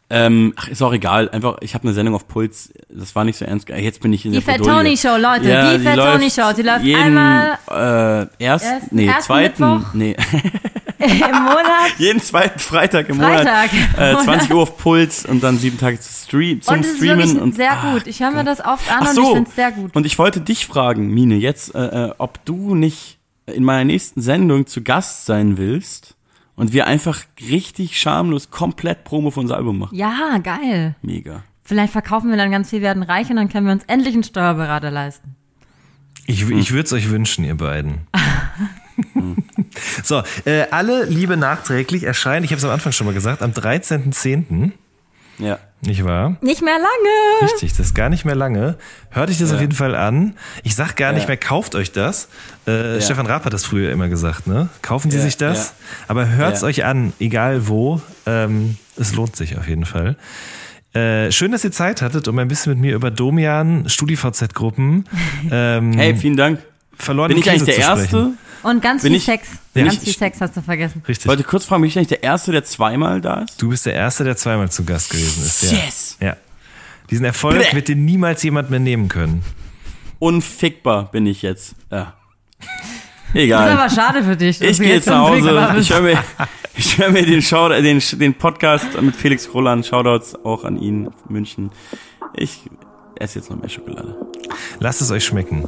Ähm, ach, ist auch egal. Einfach, ich habe eine Sendung auf Puls. Das war nicht so ernst. Jetzt bin ich in Die der Bredouille. Fettoni Show, Leute, Ja, die Fettoni Show, die läuft jeden, einmal Äh, erst, erst- nee, ersten zweiten, Mittwoch? nee, im Monat. jeden zweiten Freitag im Freitag. Monat. Äh, 20 Uhr auf Puls und dann sieben Tage Stream, zum Und es ist Streamen. und, sehr ah, gut. Ich höre mir das oft an Ach und so. ich finde es sehr gut. Und ich wollte dich fragen, Mine, jetzt, äh, äh, ob du nicht in meiner nächsten Sendung zu Gast sein willst und wir einfach richtig schamlos komplett Promo für unser Album machen. Ja, geil. Mega. Vielleicht verkaufen wir dann ganz viel, werden reich und dann können wir uns endlich einen Steuerberater leisten. Ich, ich würde es euch wünschen, ihr beiden. so, äh, alle Liebe nachträglich erscheinen, ich habe es am Anfang schon mal gesagt, am 13.10., Ja. nicht wahr? Nicht mehr lange. Richtig, das ist gar nicht mehr lange. Hört euch das Ja. auf jeden Fall an. Ich sag gar nicht Ja. mehr, kauft euch das. Äh, Stefan Raab hat das früher immer gesagt, ne? Kaufen Sie Ja, sich das. ja. Aber hört's Ja. euch an, egal wo. Ähm, es lohnt sich auf jeden Fall. Äh, schön, dass ihr Zeit hattet, um ein bisschen mit mir über Domian, StudiVZ-Gruppen, ähm, Hey, vielen Dank. verloren Bin ich eigentlich der Erste? Und ganz Bin viel ich- Sex. Ja. Ganz Ich- viel Sex hast du vergessen. Ich Richtig. wollte kurz fragen, bin ich eigentlich der Erste, der zweimal da ist? Du bist der Erste, der zweimal zu Gast gewesen ist. Ja. Yes! Ja. Diesen Erfolg Bleh. wird dir niemals jemand mehr nehmen können. Unfickbar bin ich jetzt. Ja. Das ist Egal. aber schade für dich. Ich gehe jetzt nach Hause. Ich höre mir, ich hör mir den, Shout den, den Podcast mit Felix an. Shoutouts auch an ihn, München. Ich esse jetzt noch mehr Schokolade. Lasst es euch schmecken.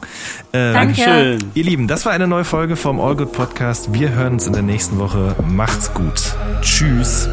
Ähm, Danke. Schön. Ihr Lieben, das war eine neue Folge vom All Good Podcast. Wir hören uns in der nächsten Woche. Macht's gut. Tschüss.